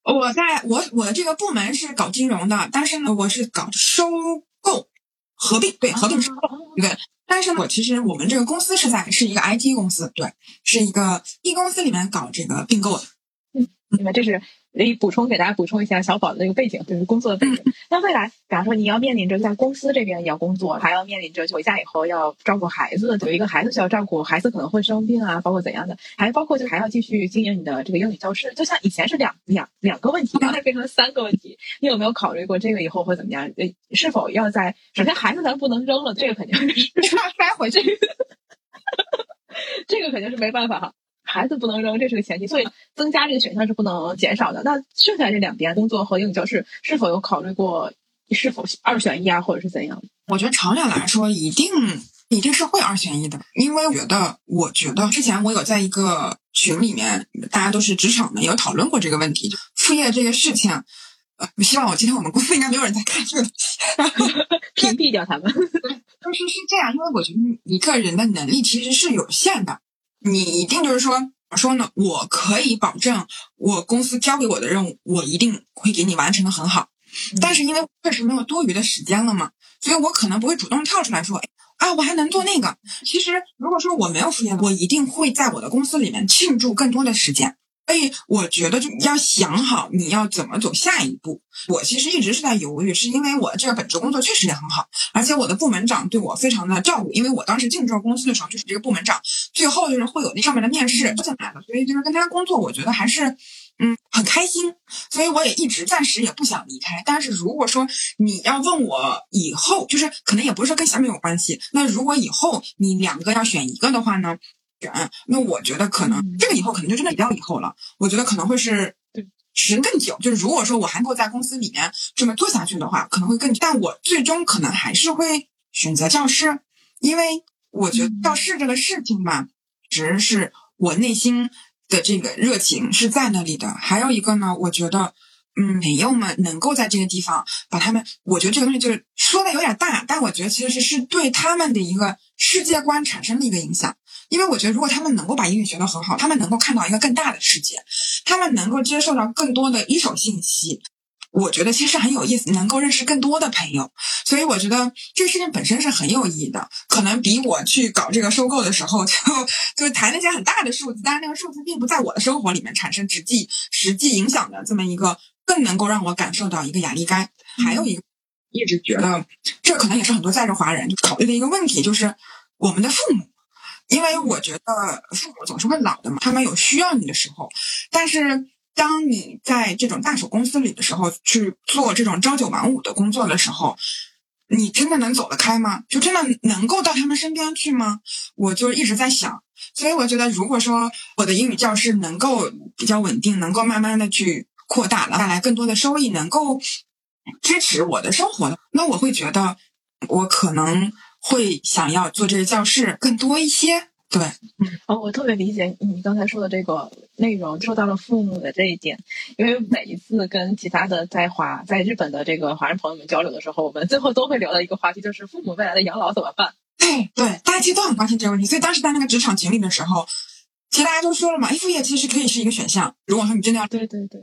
我我在我我的这个部门是搞金融的，但是呢，我是搞收购合并，对合并收购，对。但是呢，我其实我们这个公司是在是一个 IT 公司，对，是一个 E 公司里面搞这个并购的。嗯，你们这是以补充给大家补充一下小宝的那个背景，就是工作的背景。那未来，比方说你要面临着在公司这边要工作，还要面临着回家以后要照顾孩子，有一个孩子需要照顾，孩子可能会生病啊，包括怎样的，还包括就还要继续经营你的这个英语教室。就像以前是两两两个问题，现在变成三个问题。你有没有考虑过这个以后会怎么样？呃，是否要在首先孩子咱不能扔了，这个肯定是 塞回去，这个肯定是没办法哈。孩子不能扔，这是个前提，所以增加这个选项是不能减少的。那剩下这两边，工作和英语教室，是否有考虑过是否二选一啊，或者是怎样？我觉得长远来说，一定一定是会二选一的，因为我觉得，我觉得之前我有在一个群里面，大家都是职场的，有讨论过这个问题，就副业这个事情。呃，希望我今天我们公司应该没有人在看这个东西 屏蔽掉他们。但是是这样，因为我觉得一个人的能力其实是有限的。你一定就是说，怎么说呢？我可以保证，我公司交给我的任务，我一定会给你完成的很好。但是因为确实没有多余的时间了嘛，所以我可能不会主动跳出来说，啊，我还能做那个。其实如果说我没有时间，我一定会在我的公司里面庆祝更多的时间。所以我觉得就要想好你要怎么走下一步。我其实一直是在犹豫，是因为我这个本职工作确实也很好，而且我的部门长对我非常的照顾。因为我当时进这个公司的时候，就是这个部门长最后就是会有那上面的面试进来了，所以就是跟他工作，我觉得还是嗯很开心。所以我也一直暂时也不想离开。但是如果说你要问我以后，就是可能也不是说跟小米有关系。那如果以后你两个要选一个的话呢？选，那我觉得可能这个以后可能就真的比较以后了。我觉得可能会是时间更久。就是如果说我还能够在公司里面这么做下去的话，可能会更。但我最终可能还是会选择教师，因为我觉得教师这个事情吧，只是我内心的这个热情是在那里的。还有一个呢，我觉得，嗯，朋友们能够在这个地方把他们，我觉得这个东西就是说的有点大，但我觉得其实是对他们的一个世界观产生了一个影响。因为我觉得，如果他们能够把英语学得很好，他们能够看到一个更大的世界，他们能够接受到更多的一手信息，我觉得其实很有意思，能够认识更多的朋友。所以我觉得这个事情本身是很有意义的，可能比我去搞这个收购的时候就就谈那些很大的数字，但是那个数字并不在我的生活里面产生实际实际影响的这么一个，更能够让我感受到一个压力感。还有一个，一直觉得这可能也是很多在职华人考虑的一个问题，就是我们的父母。因为我觉得父母总是会老的嘛，他们有需要你的时候，但是当你在这种大手公司里的时候去做这种朝九晚五的工作的时候，你真的能走得开吗？就真的能够到他们身边去吗？我就一直在想，所以我觉得，如果说我的英语教室能够比较稳定，能够慢慢的去扩大了，带来更多的收益，能够支持我的生活，那我会觉得我可能。会想要做这个教室更多一些，对，嗯，哦，我特别理解你刚才说的这个内容，说到了父母的这一点，因为每一次跟其他的在华在日本的这个华人朋友们交流的时候，我们最后都会聊到一个话题，就是父母未来的养老怎么办？对对，大家其实都很关心这个问题，所以当时在那个职场群里的时候，其实大家都说了嘛，副业其实可以是一个选项，如果说你真的要，对对对。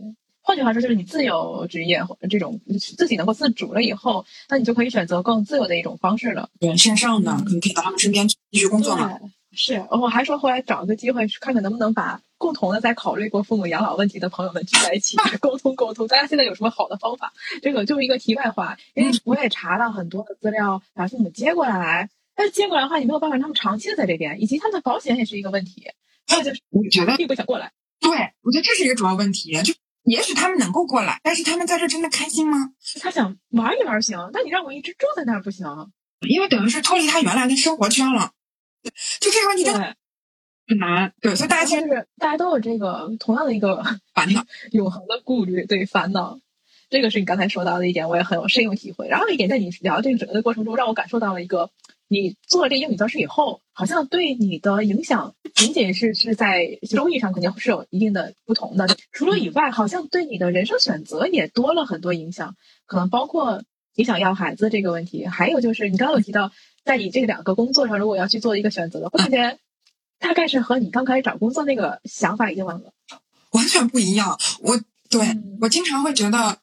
换句话说，就是你自由职业或这种自己能够自主了以后，那你就可以选择更自由的一种方式了。对，线上的你可以到他们身边继续工作嘛。是，我还说后来找个机会看看能不能把共同的在考虑过父母养老问题的朋友们聚在一起沟通沟通，大家现在有什么好的方法？这个就是一个题外话，因为我也查了很多的资料，把父母接过来，但是接过来的话，你没有办法让他们长期的在这边，以及他们的保险也是一个问题。还有就是，我觉得并不想过来。对，我觉得这是一个主要问题，就。也许他们能够过来，但是他们在这真的开心吗？他想玩一玩行，但你让我一直住在那儿不行，因为等于是脱离他原来的生活圈了。就这个问题真的很难。对，所以大家其实大家都有这个同样的一个 烦恼，永恒的顾虑，对烦恼。这个是你刚才说到的一点，我也很有深有体会。然后一点，在你聊这个整个的过程中，让我感受到了一个。你做了这个英语教师以后，好像对你的影响仅仅是是在收益上肯定是有一定的不同的。除了以外，好像对你的人生选择也多了很多影响，可能包括你想要孩子这个问题，还有就是你刚刚有提到，在你这两个工作上，如果要去做一个选择的话，前大概是和你刚开始找工作那个想法已经完了，完全不一样。我对我经常会觉得，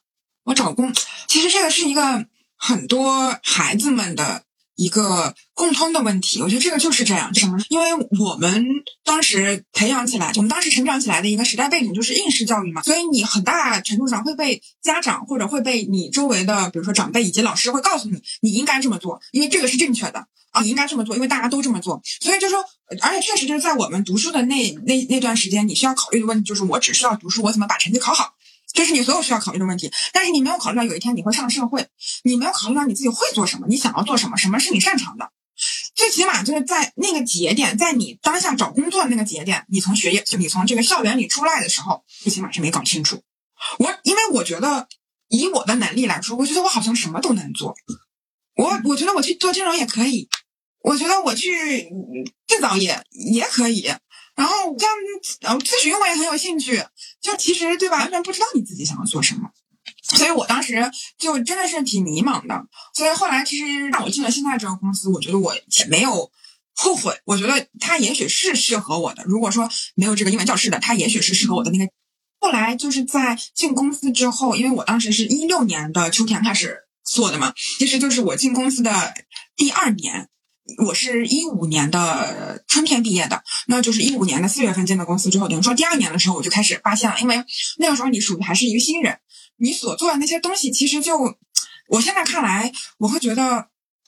我找工，其实这个是一个很多孩子们的。一个共通的问题，我觉得这个就是这样，什么？因为我们当时培养起来，我们当时成长起来的一个时代背景就是应试教育嘛，所以你很大程度上会被家长或者会被你周围的，比如说长辈以及老师会告诉你，你应该这么做，因为这个是正确的啊，你应该这么做，因为大家都这么做。所以就说，而且确实就是在我们读书的那那那段时间，你需要考虑的问题就是，我只需要读书，我怎么把成绩考好。这是你所有需要考虑的问题，但是你没有考虑到有一天你会上社会，你没有考虑到你自己会做什么，你想要做什么，什么是你擅长的。最起码就是在那个节点，在你当下找工作的那个节点，你从学业就，你从这个校园里出来的时候，最起码是没搞清楚。我因为我觉得以我的能力来说，我觉得我好像什么都能做。我我觉得我去做金融也可以，我觉得我去制造业也可以。然后这样，呃，咨询我也很有兴趣，就其实对吧，完全不知道你自己想要做什么，所以我当时就真的是挺迷茫的。所以后来其实让我进了现在这个公司，我觉得我没有后悔。我觉得它也许是适合我的。如果说没有这个英文教室的，它也许是适合我的那个。后来就是在进公司之后，因为我当时是一六年的秋天开始做的嘛，其实就是我进公司的第二年。我是一五年的春天毕业的，那就是一五年的四月份进的公司之后，等于说第二年的时候我就开始发现了，因为那个时候你属于还是一个新人，你所做的那些东西其实就，我现在看来，我会觉得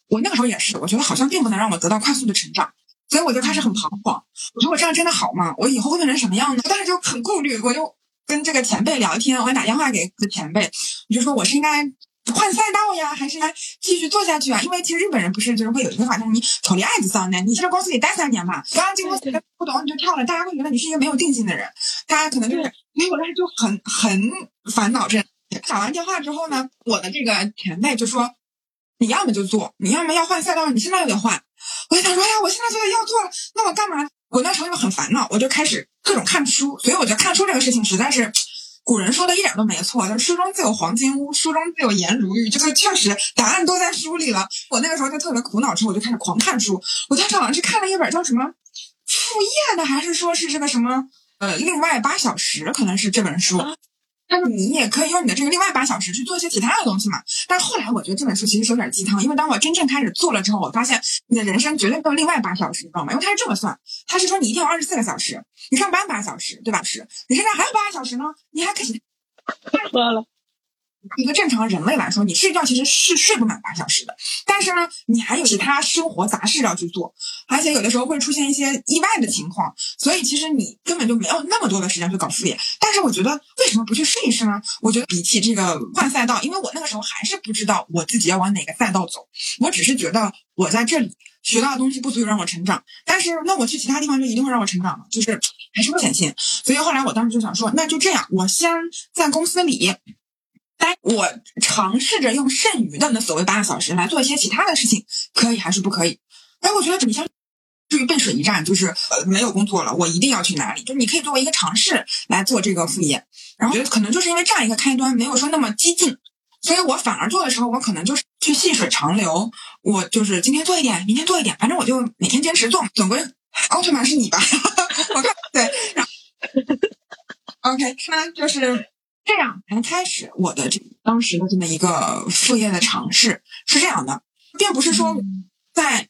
我那个时候也是，我觉得好像并不能让我得到快速的成长，所以我就开始很彷徨，我说我这样真的好吗？我以后会变成什么样呢？当时就很顾虑，我就跟这个前辈聊天，我还打电话给前辈，我就说我是应该。换赛道呀，还是来继续做下去啊？因为其实日本人不是就是会有一句话，就是你丑离爱子桑呢，你在这公司里待三年吧，刚刚进公司不懂你就跳了，大家会觉得你是一个没有定性的人。大家可能就是，所以我当时就很很烦恼。这打完电话之后呢，我的这个前辈就说，你要么就做，你要么要换赛道，你现在就得换。我就想说，哎呀，我现在就要做了，那我干嘛？我那时候就很烦恼，我就开始各种看书。所以我觉得看书这个事情实在是。古人说的一点都没错，就是书中自有黄金屋，书中自有颜如玉，就是确实答案都在书里了。我那个时候就特别苦恼，之后我就开始狂看书。我当时好像是看了一本叫什么《副业》的，还是说是这个什么呃，另外八小时，可能是这本书。但是你也可以用你的这个另外八小时去做一些其他的东西嘛。但后来我觉得这本书其实是有点鸡汤，因为当我真正开始做了之后，我发现你的人生绝对没有另外八小时，你知道吗？因为它是这么算，它是说你一天有二十四个小时，你上班八小时，对吧？是，你身上还有八个小时呢，你还可以。太多了。一个正常人类来说，你睡觉其实是睡不满八小时的。但是呢，你还有其他生活杂事要去做，而且有的时候会出现一些意外的情况，所以其实你根本就没有那么多的时间去搞副业。但是我觉得，为什么不去试一试呢？我觉得比起这个换赛道，因为我那个时候还是不知道我自己要往哪个赛道走，我只是觉得我在这里学到的东西不足以让我成长。但是那我去其他地方就一定会让我成长就是还是危险性。所以后来我当时就想说，那就这样，我先在公司里。但我尝试着用剩余的那所谓八个小时来做一些其他的事情，可以还是不可以？哎，我觉得你像至于背水一战，就是呃没有工作了，我一定要去哪里？就你可以作为一个尝试来做这个副业。然后觉得可能就是因为这样一个开端，没有说那么激进，所以我反而做的时候，我可能就是去细水长流。我就是今天做一点，明天做一点，反正我就每天坚持做。总归奥特曼是你吧？我看对。OK，那就是。这样才开始我的这当时的这么一个副业的尝试，是这样的，并不是说在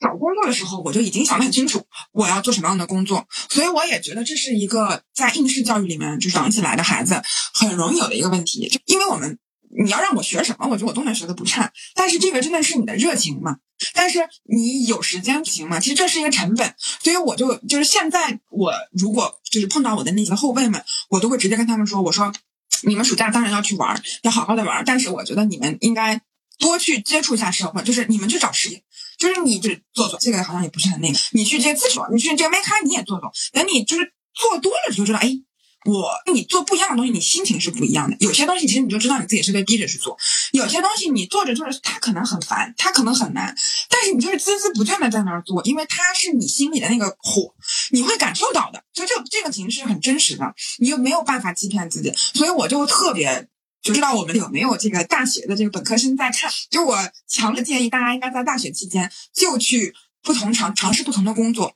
找工作的时候我就已经想得很清楚我要做什么样的工作，所以我也觉得这是一个在应试教育里面就长起来的孩子很容易有的一个问题，就因为我们你要让我学什么，我觉得我都能学的不差，但是这个真的是你的热情嘛？但是你有时间行吗？其实这是一个成本，所以我就就是现在我如果就是碰到我的那些后辈们，我都会直接跟他们说，我说。你们暑假当然要去玩，要好好的玩。但是我觉得你们应该多去接触一下社会，就是你们去找实业，就是你去做做这个好像也不是很那个。你去这些自学，你去这个麦开你也做做。等你就是做多了，你就知道，哎。我你做不一样的东西，你心情是不一样的。有些东西其实你就知道你自己是被逼着去做，有些东西你做着做着，它可能很烦，它可能很难，但是你就是孜孜不倦的在那儿做，因为它是你心里的那个火，你会感受到的。就这这个情绪是很真实的，你又没有办法欺骗自己。所以我就特别就知道我们有没有这个大学的这个本科生在看，就我强烈建议大家应该在大学期间就去不同尝尝试不同的工作。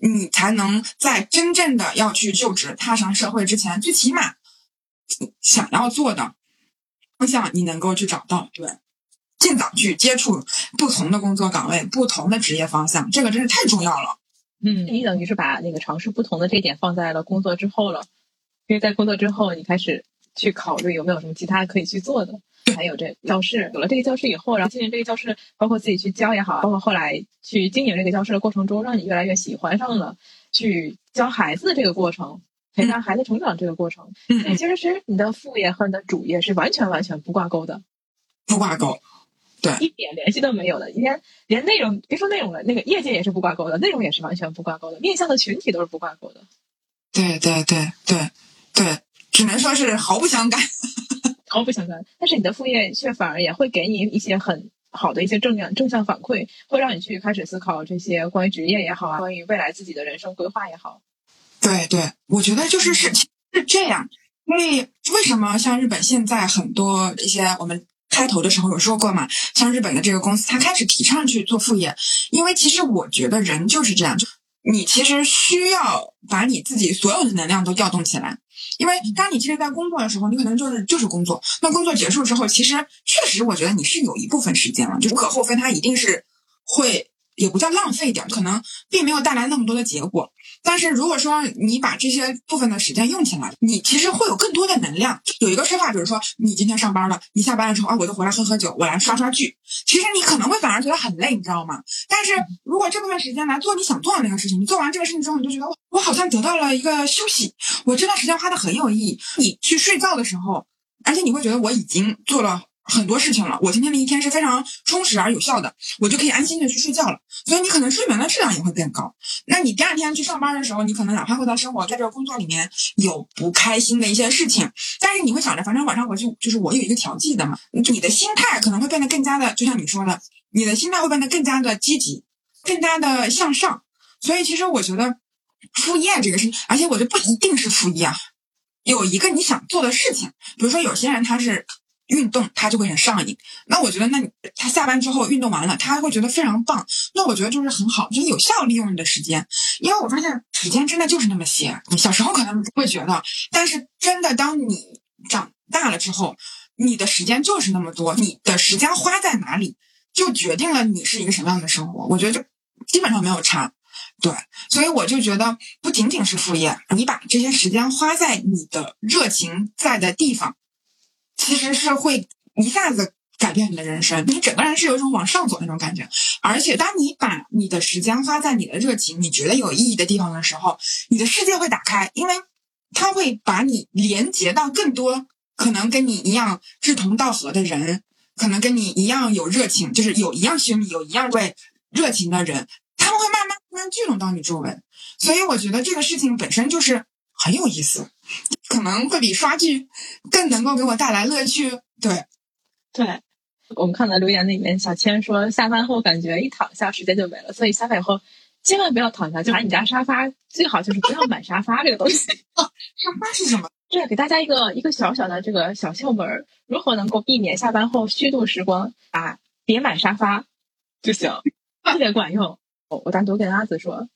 你才能在真正的要去就职、踏上社会之前，最起码想要做的方向，你能够去找到。对，尽早去接触不同的工作岗位、不同的职业方向，这个真是太重要了。嗯，你等于是把那个尝试不同的这点放在了工作之后了，因为在工作之后，你开始去考虑有没有什么其他可以去做的。还有这教室，有了这个教室以后，然后经营这个教室，包括自己去教也好，包括后来去经营这个教室的过程中，让你越来越喜欢上了去教孩子的这个过程，陪伴孩子成长这个过程。嗯所以其实是你的副业和你的主业是完全完全不挂钩的，不挂钩。对一点联系都没有的，连连内容别说内容了，那个业界也是不挂钩的，内容也是完全不挂钩的，面向的群体都是不挂钩的。对对对对对，只能说是毫不相干。毫不相干。但是你的副业却反而也会给你一些很好的一些正向正向反馈，会让你去开始思考这些关于职业也好啊，关于未来自己的人生规划也好。对对，我觉得就是是是这样。因为为什么像日本现在很多一些我们开头的时候有说过嘛，像日本的这个公司，它开始提倡去做副业，因为其实我觉得人就是这样，就你其实需要把你自己所有的能量都调动起来。因为当你其实，在工作的时候，你可能就是就是工作。那工作结束之后，其实确实，我觉得你是有一部分时间了，就无可厚非，它一定是会，也不叫浪费掉，可能并没有带来那么多的结果。但是如果说你把这些部分的时间用起来，你其实会有更多的能量。有一个说法，比如说你今天上班了，你下班了之后啊，我就回来喝喝酒，我来刷刷剧。其实你可能会反而觉得很累，你知道吗？但是如果这部分时间来做你想做的那个事情，你做完这个事情之后，你就觉得我好像得到了一个休息，我这段时间花的很有意义。你去睡觉的时候，而且你会觉得我已经做了。很多事情了，我今天的一天是非常充实而有效的，我就可以安心的去睡觉了。所以你可能睡眠的质量也会变高。那你第二天去上班的时候，你可能哪怕会在生活在这个工作里面有不开心的一些事情，但是你会想着，反正晚上回去就是我有一个调剂的嘛，你的心态可能会变得更加的，就像你说的，你的心态会变得更加的积极，更加的向上。所以其实我觉得副业这个事情，而且我觉得不一定是副业啊，有一个你想做的事情，比如说有些人他是。运动他就会很上瘾，那我觉得，那他下班之后运动完了，他会觉得非常棒。那我觉得就是很好，就是有效利用你的时间。因为我发现时间真的就是那么些，你小时候可能会觉得，但是真的当你长大了之后，你的时间就是那么多，你的时间花在哪里，就决定了你是一个什么样的生活。我觉得就基本上没有差，对，所以我就觉得不仅仅是副业，你把这些时间花在你的热情在的地方。其实是会一下子改变你的人生，你整个人是有一种往上走那种感觉。而且，当你把你的时间花在你的热情、你觉得有意义的地方的时候，你的世界会打开，因为它会把你连接到更多可能跟你一样志同道合的人，可能跟你一样有热情，就是有一样喜欢你、有一样对热情的人，他们会慢慢慢慢聚拢到你周围。所以，我觉得这个事情本身就是很有意思。可能会比刷剧更能够给我带来乐趣。对，对，我们看到留言里面，小千说下班后感觉一躺下时间就没了，所以下班以后千万不要躺下，就买你家沙发，最好就是不要买沙发这个东西。沙发是什么？这给大家一个一个小小的这个小窍门，如何能够避免下班后虚度时光啊？别买沙发就行，特别管用。我我单独跟阿紫说。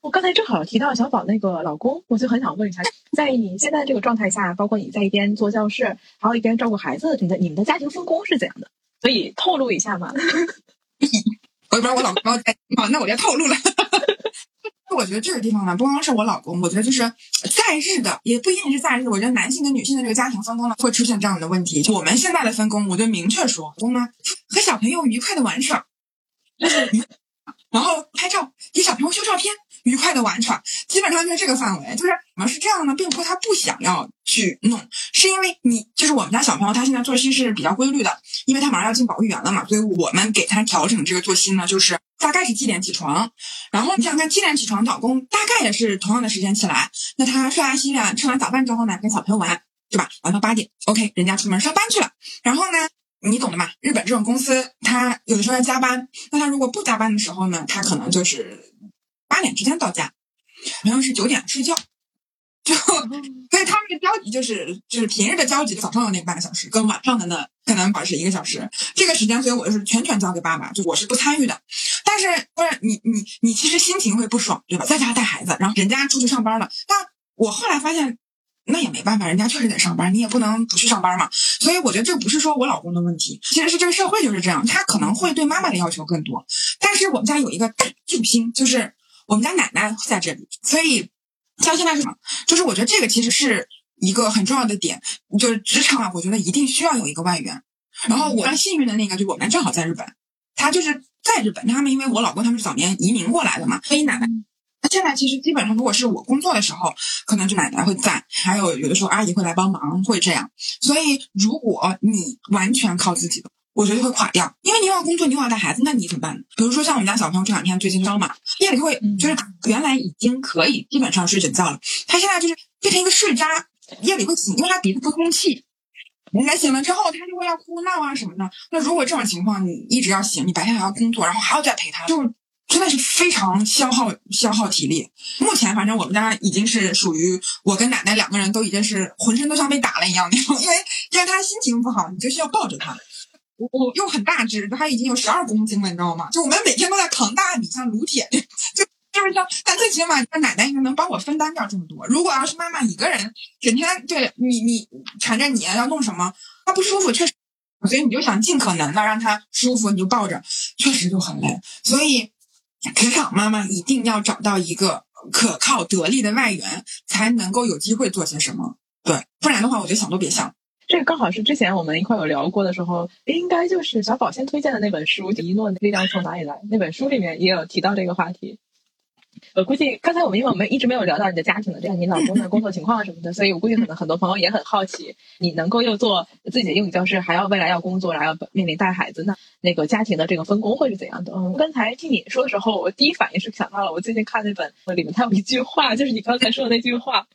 我刚才正好提到小宝那个老公，我就很想问一下，在你现在这个状态下，包括你在一边做教室，还有一边照顾孩子，你的你们的家庭分工是怎样的？可以透露一下吗？我一边我老公在，哦，那我就透露了。我觉得这个地方呢，不光是我老公，我觉得就是在日的，也不一定是在日。我觉得男性跟女性的这个家庭分工呢，会出现这样的问题。我们现在的分工，我就明确说，老公呢和小朋友愉快的玩耍，就是然后拍照，给小朋友修照片。愉快的玩耍，基本上在这个范围。就是我们是这样的，并不是他不想要去弄，是因为你就是我们家小朋友，他现在作息是比较规律的，因为他马上要进保育园了嘛，所以我们给他调整这个作息呢，就是大概是几点起床，然后你想想看，七点起床，老公大概也是同样的时间起来，那他刷牙洗脸，吃完早饭之后呢，跟小朋友玩，对吧？玩到八点，OK，人家出门上班去了，然后呢，你懂的嘛，日本这种公司，他有的时候要加班，那他如果不加班的时候呢，他可能就是。八点之前到家，然后是九点睡觉，就 所以他们的交集就是就是平日的交集，早上的那半个小时跟晚上的那可能保持一个小时，这个时间，所以我就是全权交给爸爸，就我是不参与的。但是不是你你你其实心情会不爽，对吧？在家带孩子，然后人家出去上班了，但我后来发现那也没办法，人家确实得上班，你也不能不去上班嘛。所以我觉得这不是说我老公的问题，其实是这个社会就是这样，他可能会对妈妈的要求更多。但是我们家有一个大救星，就是我们家奶奶在这里，所以像现在是什么？就是我觉得这个其实是一个很重要的点，就是职场啊，我觉得一定需要有一个外援。然后我幸运的那个，就我们正好在日本，她就是在日本，他们因为我老公他们是早年移民过来的嘛，所以奶奶。那现在其实基本上，如果是我工作的时候，可能就奶奶会在，还有有的时候阿姨会来帮忙，会这样。所以如果你完全靠自己的，我觉得会垮掉，因为你又要工作，你又要带孩子，那你怎么办？比如说像我们家小朋友这两天最近烧嘛，夜里会就是原来已经可以基本上睡整觉了，他现在就是变成一个睡渣，夜里会醒，因为他鼻子不通气。人家醒了之后，他就会要哭闹啊什么的。那如果这种情况你一直要醒，你白天还要工作，然后还要再陪他，就。真的是非常消耗消耗体力。目前反正我们家已经是属于我跟奶奶两个人都已经是浑身都像被打了一样那种，因为因为他心情不好，你就需要抱着他。我我又很大只，他已经有十二公斤了，你知道吗？就我们每天都在扛大米，像撸铁，就就是像，但最起码奶奶应该能帮我分担掉这么多。如果要是妈妈一个人整天对你你缠着你要弄什么，她不舒服，确实，所以你就想尽可能的让她舒服，你就抱着，确实就很累，所以。职场妈妈一定要找到一个可靠得力的外援，才能够有机会做些什么。对，不然的话，我觉得想都别想。这个刚好是之前我们一块有聊过的时候，应该就是小宝先推荐的那本书《迪诺的力量从哪里来》那本书里面也有提到这个话题。我估计刚才我们因为我们一直没有聊到你的家庭的这样你老公的工作情况什么的，所以我估计可能很多朋友也很好奇，你能够又做自己的英语教师，还要未来要工作，还要面临带孩子，那那个家庭的这个分工会是怎样的？嗯，刚才听你说的时候，我第一反应是想到了我最近看那本里面，它有一句话，就是你刚才说的那句话，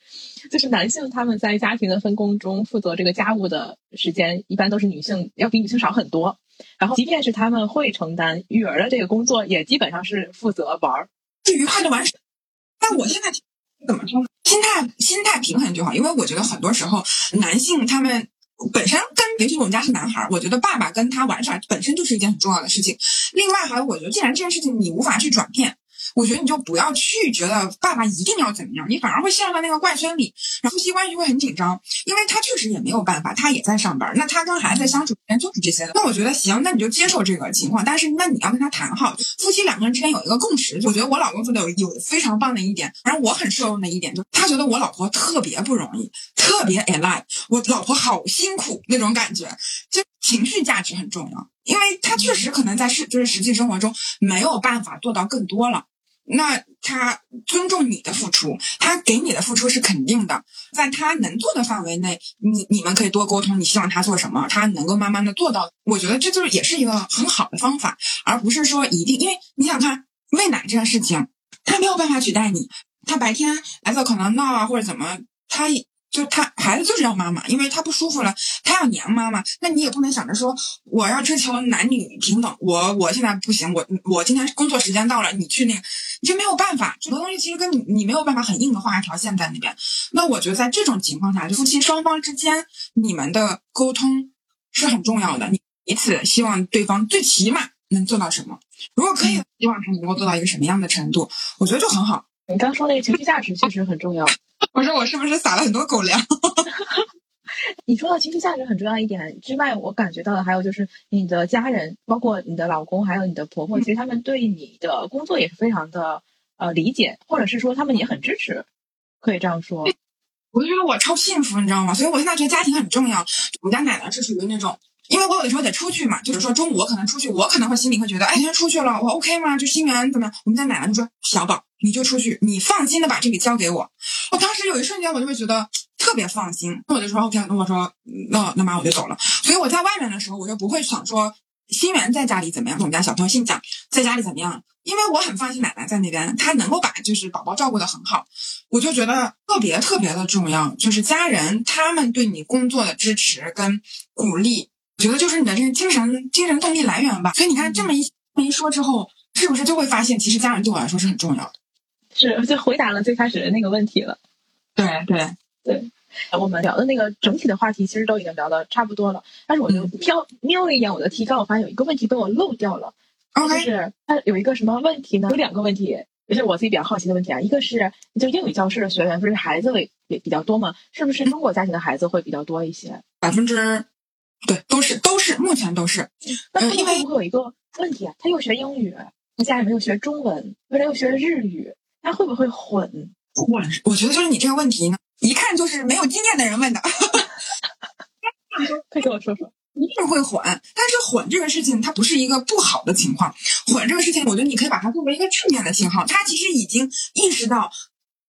就是男性他们在家庭的分工中负责这个家务的时间，一般都是女性要比女性少很多，然后即便是他们会承担育儿的这个工作，也基本上是负责玩儿。愉快的玩耍，但我现在怎么说呢？心态心态平衡就好，因为我觉得很多时候男性他们本身跟，尤其我们家是男孩，我觉得爸爸跟他玩耍本身就是一件很重要的事情。另外还有，我觉得既然这件事情你无法去转变。我觉得你就不要去觉得爸爸一定要怎么样，你反而会陷入到那个怪圈里，然后夫妻关系就会很紧张，因为他确实也没有办法，他也在上班，那他跟孩子相处时间就是这些的。那我觉得行，那你就接受这个情况，但是那你要跟他谈好，夫妻两个人之间有一个共识。我觉得我老公做的有有非常棒的一点，反正我很受用的一点，就他觉得我老婆特别不容易，特别 eli，我老婆好辛苦那种感觉，就情绪价值很重要，因为他确实可能在实就是实际生活中没有办法做到更多了。那他尊重你的付出，他给你的付出是肯定的，在他能做的范围内，你你们可以多沟通，你希望他做什么，他能够慢慢的做到。我觉得这就是也是一个很好的方法，而不是说一定，因为你想看喂奶这件事情，他没有办法取代你，他白天孩子可能闹啊或者怎么，他。就他孩子就是要妈妈，因为他不舒服了，他要黏妈妈。那你也不能想着说我要追求男女平等，我我现在不行，我我今天工作时间到了，你去那个，你就没有办法。很多东西其实跟你你没有办法很硬的画一条线在那边。那我觉得在这种情况下，就夫妻双方之间你们的沟通是很重要的。你彼此希望对方最起码能做到什么？如果可以，希望他能够做到一个什么样的程度？我觉得就很好。你刚说那个情绪价值确实很重要。我说我是不是撒了很多狗粮？你说到情绪价值很重要一点之外，我感觉到的还有就是你的家人，包括你的老公，还有你的婆婆，其实他们对你的工作也是非常的呃理解，或者是说他们也很支持，可以这样说。我就觉得我超幸福，你知道吗？所以我现在觉得家庭很重要。我们家奶奶是属于那种，因为我有的时候得出去嘛，就是说中午我可能出去，我可能会心里会觉得，哎，今天出去了，我 OK 吗？就心源怎么样？我们家奶奶就说，小宝。你就出去，你放心的把这笔交给我。我当时有一瞬间，我就会觉得特别放心。那我就说 OK，那我说那那妈我就走了。所以我在外面的时候，我就不会想说心源在家里怎么样。我们家小朋友姓蒋，在家里怎么样？因为我很放心奶奶在那边，她能够把就是宝宝照顾的很好。我就觉得特别特别的重要，就是家人他们对你工作的支持跟鼓励，觉得就是你的这个精神精神动力来源吧。所以你看这么一这么一说之后，是不是就会发现，其实家人对我来说是很重要的。是，就回答了最开始的那个问题了。对对对，我们聊的那个整体的话题其实都已经聊的差不多了。但是我就瞟瞄了一眼我的提纲，我发现有一个问题被我漏掉了。就是它有一个什么问题呢？有两个问题。也是我自己比较好奇的问题啊。一个是就英语教室的学员不是孩子也也比较多吗？是不是中国家庭的孩子会比较多一些？百分之对，都是都是，目前都是。那他会不会有一个问题啊？他又学英语，他家里没有学中文，未来又学日语，他会不会混？混？我觉得就是你这个问题呢，一看就是没有经验的人问的。快跟我说说。一定会混，但是混这个事情它不是一个不好的情况。混这个事情，我觉得你可以把它作为一个正面的信号。他其实已经意识到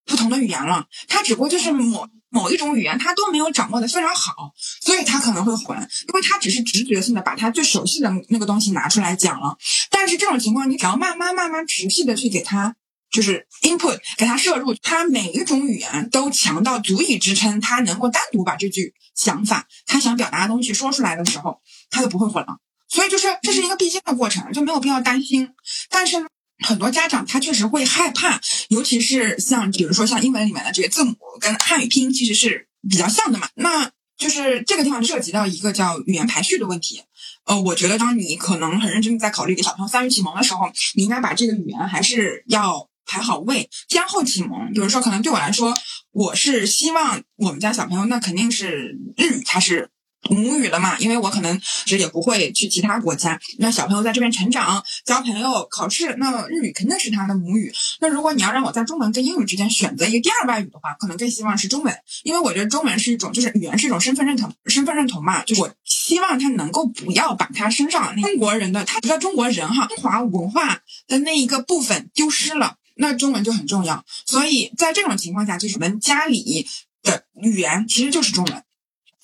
不同的语言了，他只不过就是某某一种语言他都没有掌握的非常好，所以他可能会混，因为他只是直觉性的把他最熟悉的那个东西拿出来讲了。但是这种情况，你只要慢慢慢慢持续的去给他。就是 input 给他摄入，他每一种语言都强到足以支撑他能够单独把这句想法，他想表达的东西说出来的时候，他就不会混了。所以就是这是一个必经的过程，就没有必要担心。但是呢很多家长他确实会害怕，尤其是像比如说像英文里面的这些字母跟汉语拼音其实是比较像的嘛，那就是这个地方涉及到一个叫语言排序的问题。呃，我觉得当你可能很认真的在考虑给小朋友三语启蒙的时候，你应该把这个语言还是要。排好位，先后启蒙。比如说，可能对我来说，我是希望我们家小朋友，那肯定是日语，他是母语了嘛。因为我可能其实也不会去其他国家，那小朋友在这边成长、交朋友、考试，那日语肯定是他的母语。那如果你要让我在中文跟英语之间选择一个第二外语的话，可能更希望是中文，因为我觉得中文是一种，就是语言是一种身份认同，身份认同嘛。就我希望他能够不要把他身上中国人的，他不叫中国人哈，中华文化的那一个部分丢失了。那中文就很重要，所以在这种情况下，就是我们家里的语言其实就是中文。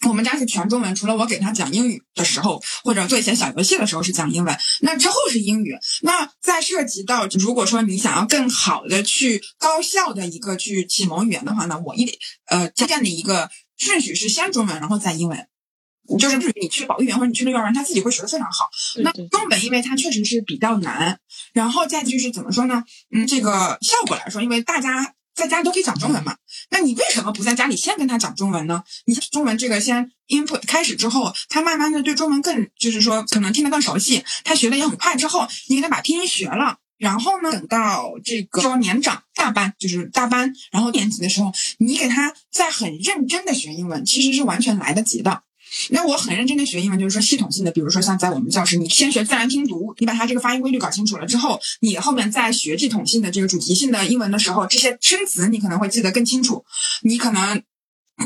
我们家是全中文，除了我给他讲英语的时候，或者做一些小游戏的时候是讲英文，那之后是英语。那在涉及到如果说你想要更好的去高效的一个去启蒙语言的话呢，我一呃这样的一个顺序是先中文，然后再英文。就是你去保育园或者你去幼儿园，他自己会学的非常好。那中文因为它确实是比较难，然后再就是怎么说呢？嗯，这个效果来说，因为大家在家都可以讲中文嘛，那你为什么不在家里先跟他讲中文呢？你中文这个先 input 开始之后，他慢慢的对中文更就是说可能听得更熟悉，他学的也很快。之后你给他把拼音学了，然后呢，等到这个说年长大班就是大班，然后年级的时候，你给他在很认真的学英文，其实是完全来得及的。那我很认真的学英文，就是说系统性的，比如说像在我们教室，你先学自然拼读，你把它这个发音规律搞清楚了之后，你后面再学系统性的这个主题性的英文的时候，这些生词你可能会记得更清楚，你可能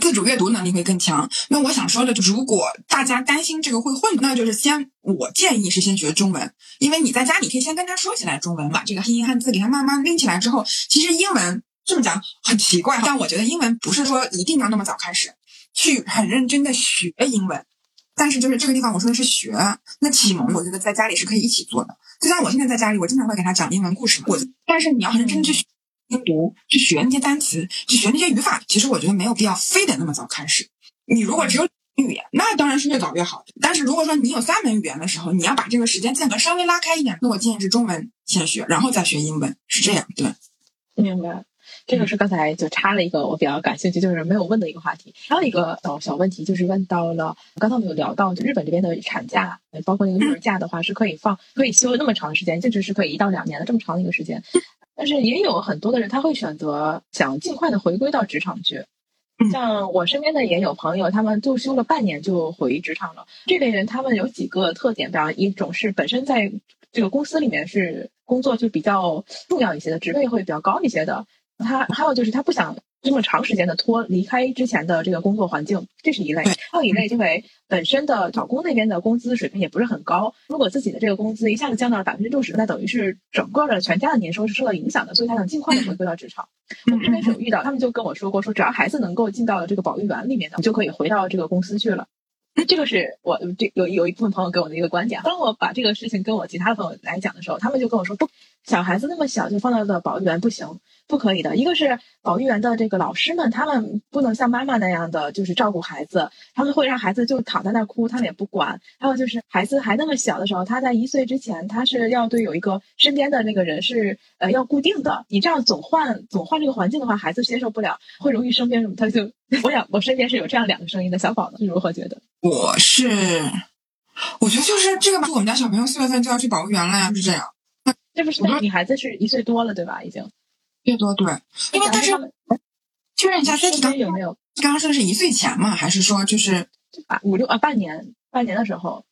自主阅读能力会更强。那我想说的，如果大家担心这个会混，那就是先我建议是先学中文，因为你在家你可以先跟他说起来中文，把这个拼音汉字给他慢慢拎起来之后，其实英文这么讲很奇怪，但我觉得英文不是说一定要那么早开始。去很认真的学英文，但是就是这个地方我说的是学，那启蒙我觉得在家里是可以一起做的。就像我现在在家里，我经常会给他讲英文故事嘛。我但是你要很认真去听读，去学那些单词，去学那些语法，其实我觉得没有必要非得那么早开始。你如果只有语言，那当然是越早越好。但是如果说你有三门语言的时候，你要把这个时间间隔稍微拉开一点，那我建议是中文先学，然后再学英文，是这样，对。明白。这个是刚才就插了一个我比较感兴趣，就是没有问的一个话题。还有一个小小问题，就是问到了刚才我们有聊到，就日本这边的产假，包括那个育儿假的话，是可以放，可以休那么长的时间，甚至是可以一到两年的这么长的一个时间。但是也有很多的人他会选择想尽快的回归到职场去。像我身边的也有朋友，他们就休了半年就回职场了。这类人他们有几个特点，比方一种是本身在这个公司里面是工作就比较重要一些的，职位会比较高一些的。他还有就是他不想这么长时间的拖离开之前的这个工作环境，这是一类。还有一类，因为本身的找工那边的工资水平也不是很高，如果自己的这个工资一下子降到了百分之六十，那等于是整个的全家的年收是受到影响的，所以他想尽快的回归到职场。我们这边是有遇到，他们就跟我说过，说只要孩子能够进到了这个保育园里面的，就可以回到这个公司去了。这个是我这有有一部分朋友给我的一个观点。当我把这个事情跟我其他的朋友来讲的时候，他们就跟我说不。小孩子那么小就放到的保育员不行，不可以的。一个是保育员的这个老师们，他们不能像妈妈那样的就是照顾孩子，他们会让孩子就躺在那哭，他们也不管。还有就是孩子还那么小的时候，他在一岁之前，他是要对有一个身边的那个人是呃要固定的。你这样总换总换这个环境的话，孩子接受不了，会容易生病什么。他就我想我身边是有这样两个声音的小宝呢，你如何觉得？我是，我觉得就是这个，我们家小朋友四月份就要去保育园了呀，是这样。这不是你孩子是一岁多了对吧？已经，越多对，因为但是确认一下，身体有没有？刚刚说的是一岁前嘛？还是说就是啊五六啊半年半年的时候？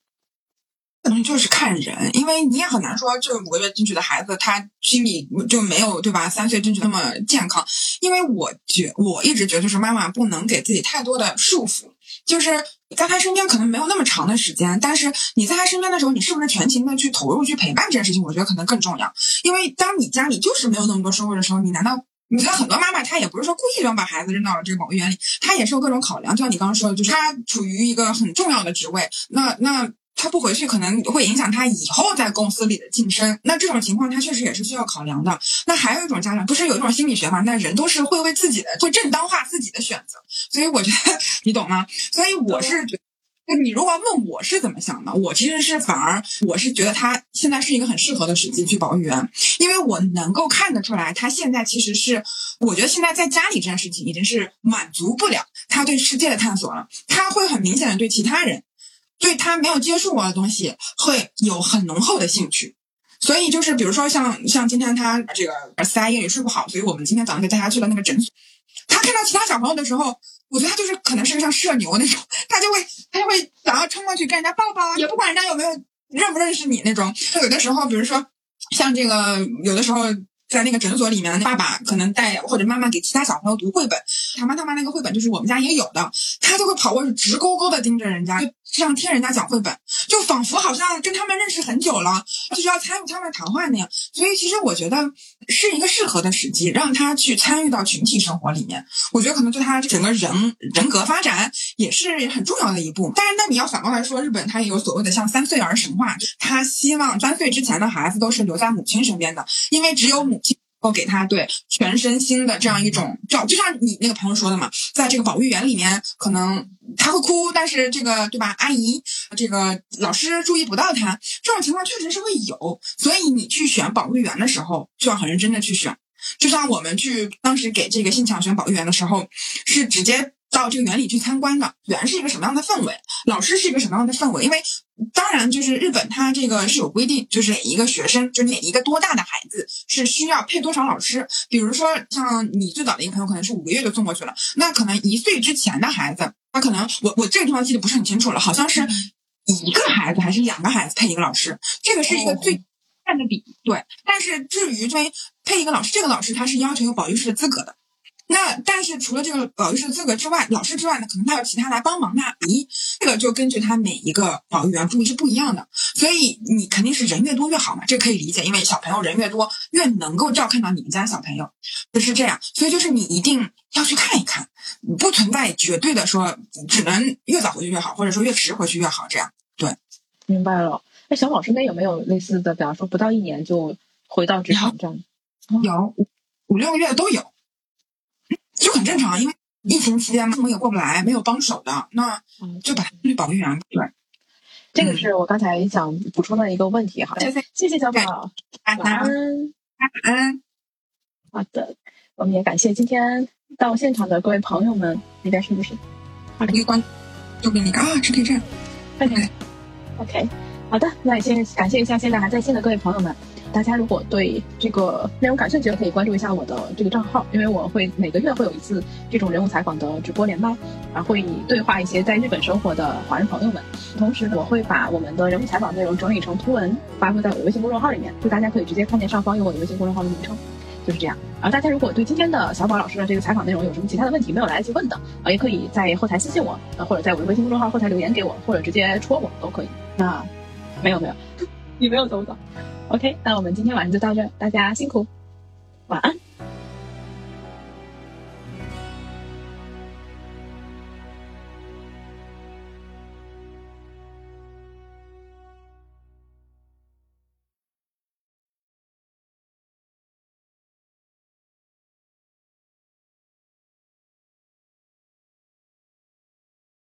可能就是看人，因为你也很难说，这五个月进去的孩子，他心里就没有对吧？三岁进去那么健康。因为我觉我一直觉得，就是妈妈不能给自己太多的束缚，就是在他身边可能没有那么长的时间，但是你在他身边的时候，你是不是全情的去投入去陪伴这件事情？我觉得可能更重要。因为当你家里就是没有那么多收入的时候，你难道你看很多妈妈她也不是说故意扔把孩子扔到了这个保育园里，她也是有各种考量。就像你刚刚说的，就是她处于一个很重要的职位，那那。他不回去可能会影响他以后在公司里的晋升，那这种情况他确实也是需要考量的。那还有一种家长，不是有一种心理学吗？那人都是会为自己的，会正当化自己的选择。所以我觉得你懂吗？所以我是觉，你如果要问我是怎么想的，我其实是反而我是觉得他现在是一个很适合的时机去保育员，因为我能够看得出来，他现在其实是，我觉得现在在家里这件事情已经是满足不了他对世界的探索了，他会很明显的对其他人。对他没有接触过的东西会有很浓厚的兴趣，所以就是比如说像像今天他这个四大夜里睡不好，所以我们今天早上就带他去了那个诊所。他看到其他小朋友的时候，我觉得他就是可能是个像社牛那种，他就会他就会想要冲过去跟人家抱抱啊，也不管人家有没有认不认识你那种。有的时候，比如说像这个有的时候。在那个诊所里面，爸爸可能带或者妈妈给其他小朋友读绘本，他妈他妈那个绘本就是我们家也有的，他就会跑过去直勾勾的盯着人家，就像听人家讲绘本，就仿佛好像跟他们认识很久了，就是要参与他们的谈话那样。所以其实我觉得是一个适合的时机，让他去参与到群体生活里面。我觉得可能对他整个人人格发展也是很重要的一步。但是那你要反过来说，日本他也有所谓的像三岁儿神话，他希望三岁之前的孩子都是留在母亲身边的，因为只有母亲。后给他对全身心的这样一种照，就像你那个朋友说的嘛，在这个保育园里面，可能他会哭，但是这个对吧？阿姨，这个老师注意不到他，这种情况确实是会有。所以你去选保育员的时候，就要很认真的去选。就像我们去当时给这个新强选保育员的时候，是直接。到这个园里去参观的，园是一个什么样的氛围？老师是一个什么样的氛围？因为当然就是日本，它这个是有规定，就是每一个学生，就是每一个多大的孩子是需要配多少老师。比如说像你最早的一个朋友，可能是五个月就送过去了，那可能一岁之前的孩子，他可能我我这个地方记得不是很清楚了，好像是一个孩子还是两个孩子配一个老师，这个是一个最占的比。对，但是至于说配一个老师，这个老师他是要求有保育师的资格的。那但是除了这个保育师资格之外，老师之外呢，可能他有其他来帮忙的。咦，这个就根据他每一个保育员注意是不一样的，所以你肯定是人越多越好嘛，这可以理解，因为小朋友人越多越能够照看到你们家小朋友，就是这样。所以就是你一定要去看一看，不存在绝对的说只能越早回去越好，或者说越迟回去越好这样。对，明白了。那小宝身边有没有类似的，比方说不到一年就回到职场这样？有五五六个月都有。就很正常，因为疫情期间父母也过不来，没有帮手的，那就把他去保育员。对，这个是我刚才想补充的一个问题。好，谢谢谢谢小宝，晚安，晚安。好的，我们也感谢今天到现场的各位朋友们，那边是不是？好，一个关，就给你啊，是可以这样。快点，OK，好的，那也先感谢一下现在还在线的各位朋友们。大家如果对这个内容感兴趣的，可以关注一下我的这个账号，因为我会每个月会有一次这种人物采访的直播连麦，啊，会对话一些在日本生活的华人朋友们。同时，我会把我们的人物采访内容整理成图文，发布在我的微信公众号里面，就大家可以直接看见上方有我的微信公众号的名称，就是这样。然后大家如果对今天的小宝老师的这个采访内容有什么其他的问题没有来得及问的，啊，也可以在后台私信我，呃，或者在我的微信公众号后台留言给我，或者直接戳我都可以。那没有没有，你没有走走。OK，那我们今天晚上就到这，大家辛苦，晚安。